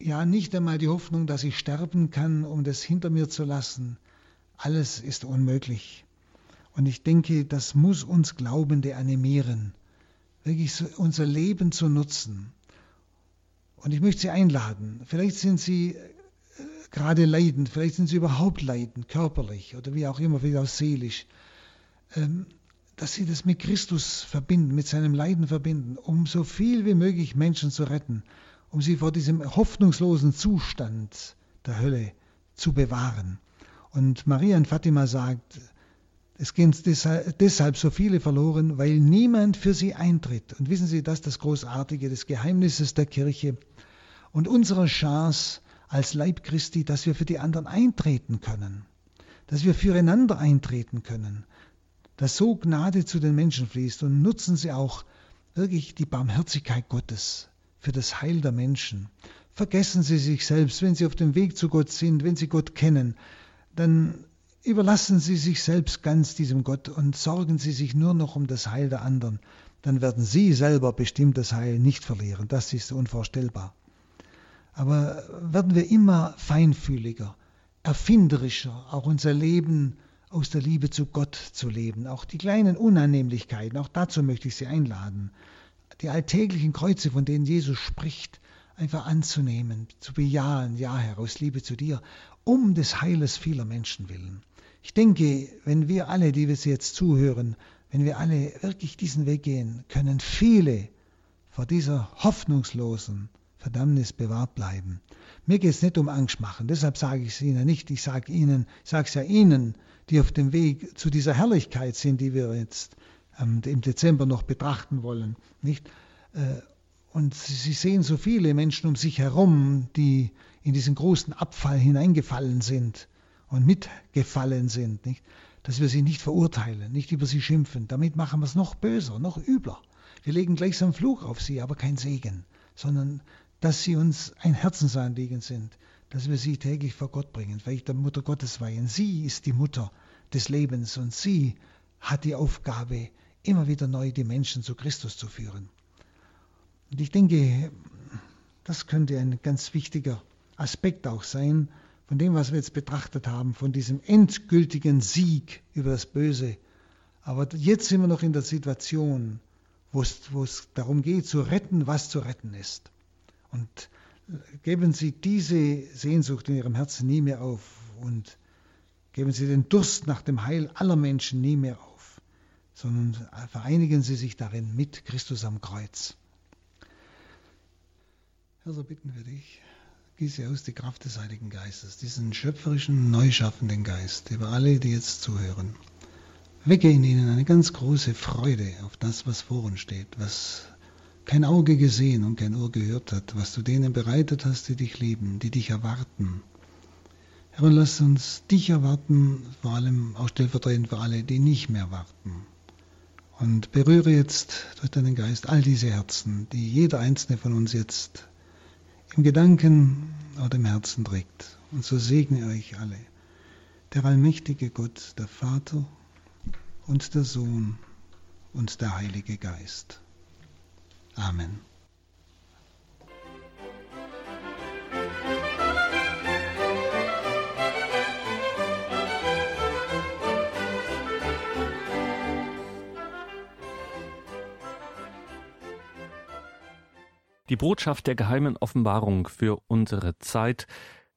Ja, nicht einmal die Hoffnung, dass ich sterben kann, um das hinter mir zu lassen. Alles ist unmöglich. Und ich denke, das muss uns Glaubende animieren, wirklich unser Leben zu nutzen. Und ich möchte Sie einladen. Vielleicht sind Sie äh, gerade leidend, vielleicht sind Sie überhaupt leidend, körperlich oder wie auch immer, vielleicht auch seelisch. Ähm, dass sie das mit Christus verbinden, mit seinem Leiden verbinden, um so viel wie möglich Menschen zu retten, um sie vor diesem hoffnungslosen Zustand der Hölle zu bewahren. Und Maria in Fatima sagt, es gehen deshalb so viele verloren, weil niemand für sie eintritt. Und wissen Sie, das ist das Großartige des Geheimnisses der Kirche und unserer Chance als Leib Christi, dass wir für die anderen eintreten können, dass wir füreinander eintreten können, dass so Gnade zu den Menschen fließt und nutzen Sie auch wirklich die Barmherzigkeit Gottes für das Heil der Menschen. Vergessen Sie sich selbst, wenn Sie auf dem Weg zu Gott sind, wenn Sie Gott kennen, dann überlassen Sie sich selbst ganz diesem Gott und sorgen Sie sich nur noch um das Heil der anderen. Dann werden Sie selber bestimmt das Heil nicht verlieren. Das ist unvorstellbar. Aber werden wir immer feinfühliger, erfinderischer, auch unser Leben aus der Liebe zu Gott zu leben. Auch die kleinen Unannehmlichkeiten, auch dazu möchte ich Sie einladen. Die alltäglichen Kreuze, von denen Jesus spricht, einfach anzunehmen, zu bejahen, ja Herr, aus Liebe zu dir, um des Heiles vieler Menschen willen. Ich denke, wenn wir alle, die wir jetzt zuhören, wenn wir alle wirklich diesen Weg gehen, können viele vor dieser hoffnungslosen Verdammnis bewahrt bleiben. Mir geht es nicht um Angst machen, deshalb sage ich es Ihnen nicht. Ich sage Ihnen, ich sage es ja Ihnen, die auf dem Weg zu dieser Herrlichkeit sind, die wir jetzt ähm, im Dezember noch betrachten wollen. Nicht? Äh, und Sie sehen so viele Menschen um sich herum, die in diesen großen Abfall hineingefallen sind und mitgefallen sind, nicht? dass wir sie nicht verurteilen, nicht über sie schimpfen. Damit machen wir es noch böser, noch übler. Wir legen gleichsam Fluch auf sie, aber kein Segen, sondern dass sie uns ein Herzensanliegen sind, dass wir sie täglich vor Gott bringen, vielleicht der Mutter Gottes weihen. Sie ist die Mutter des Lebens und sie hat die Aufgabe, immer wieder neu die Menschen zu Christus zu führen. Und ich denke, das könnte ein ganz wichtiger Aspekt auch sein von dem, was wir jetzt betrachtet haben, von diesem endgültigen Sieg über das Böse. Aber jetzt sind wir noch in der Situation, wo es, wo es darum geht, zu retten, was zu retten ist. Und geben Sie diese Sehnsucht in Ihrem Herzen nie mehr auf und geben Sie den Durst nach dem Heil aller Menschen nie mehr auf, sondern vereinigen Sie sich darin mit Christus am Kreuz. Herr, so bitten wir dich, gieße aus die Kraft des Heiligen Geistes, diesen schöpferischen, neuschaffenden Geist über alle, die jetzt zuhören. Wecke in ihnen eine ganz große Freude auf das, was vor uns steht, was kein Auge gesehen und kein Ohr gehört hat, was du denen bereitet hast, die dich lieben, die dich erwarten. Herr, und lass uns dich erwarten, vor allem auch stellvertretend für alle, die nicht mehr warten. Und berühre jetzt durch deinen Geist all diese Herzen, die jeder einzelne von uns jetzt im Gedanken oder im Herzen trägt. Und so segne euch alle. Der allmächtige Gott, der Vater und der Sohn und der Heilige Geist. Amen. Die Botschaft der geheimen Offenbarung für unsere Zeit.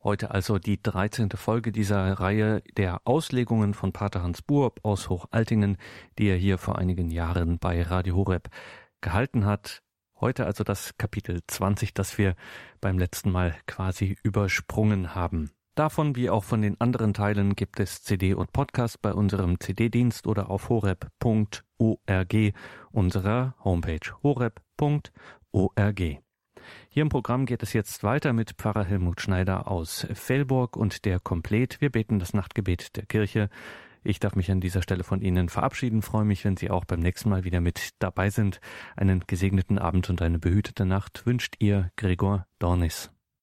Heute also die 13. Folge dieser Reihe der Auslegungen von Pater Hans Buob aus Hochaltingen, die er hier vor einigen Jahren bei Radio Horeb gehalten hat. Heute also das Kapitel 20, das wir beim letzten Mal quasi übersprungen haben. Davon wie auch von den anderen Teilen gibt es CD und Podcast bei unserem CD-Dienst oder auf horeb.org, unserer Homepage horeb.org. Hier im Programm geht es jetzt weiter mit Pfarrer Helmut Schneider aus Fellburg und der Komplet. Wir beten das Nachtgebet der Kirche. Ich darf mich an dieser Stelle von Ihnen verabschieden, freue mich, wenn Sie auch beim nächsten Mal wieder mit dabei sind. Einen gesegneten Abend und eine behütete Nacht wünscht Ihr Gregor Dornis.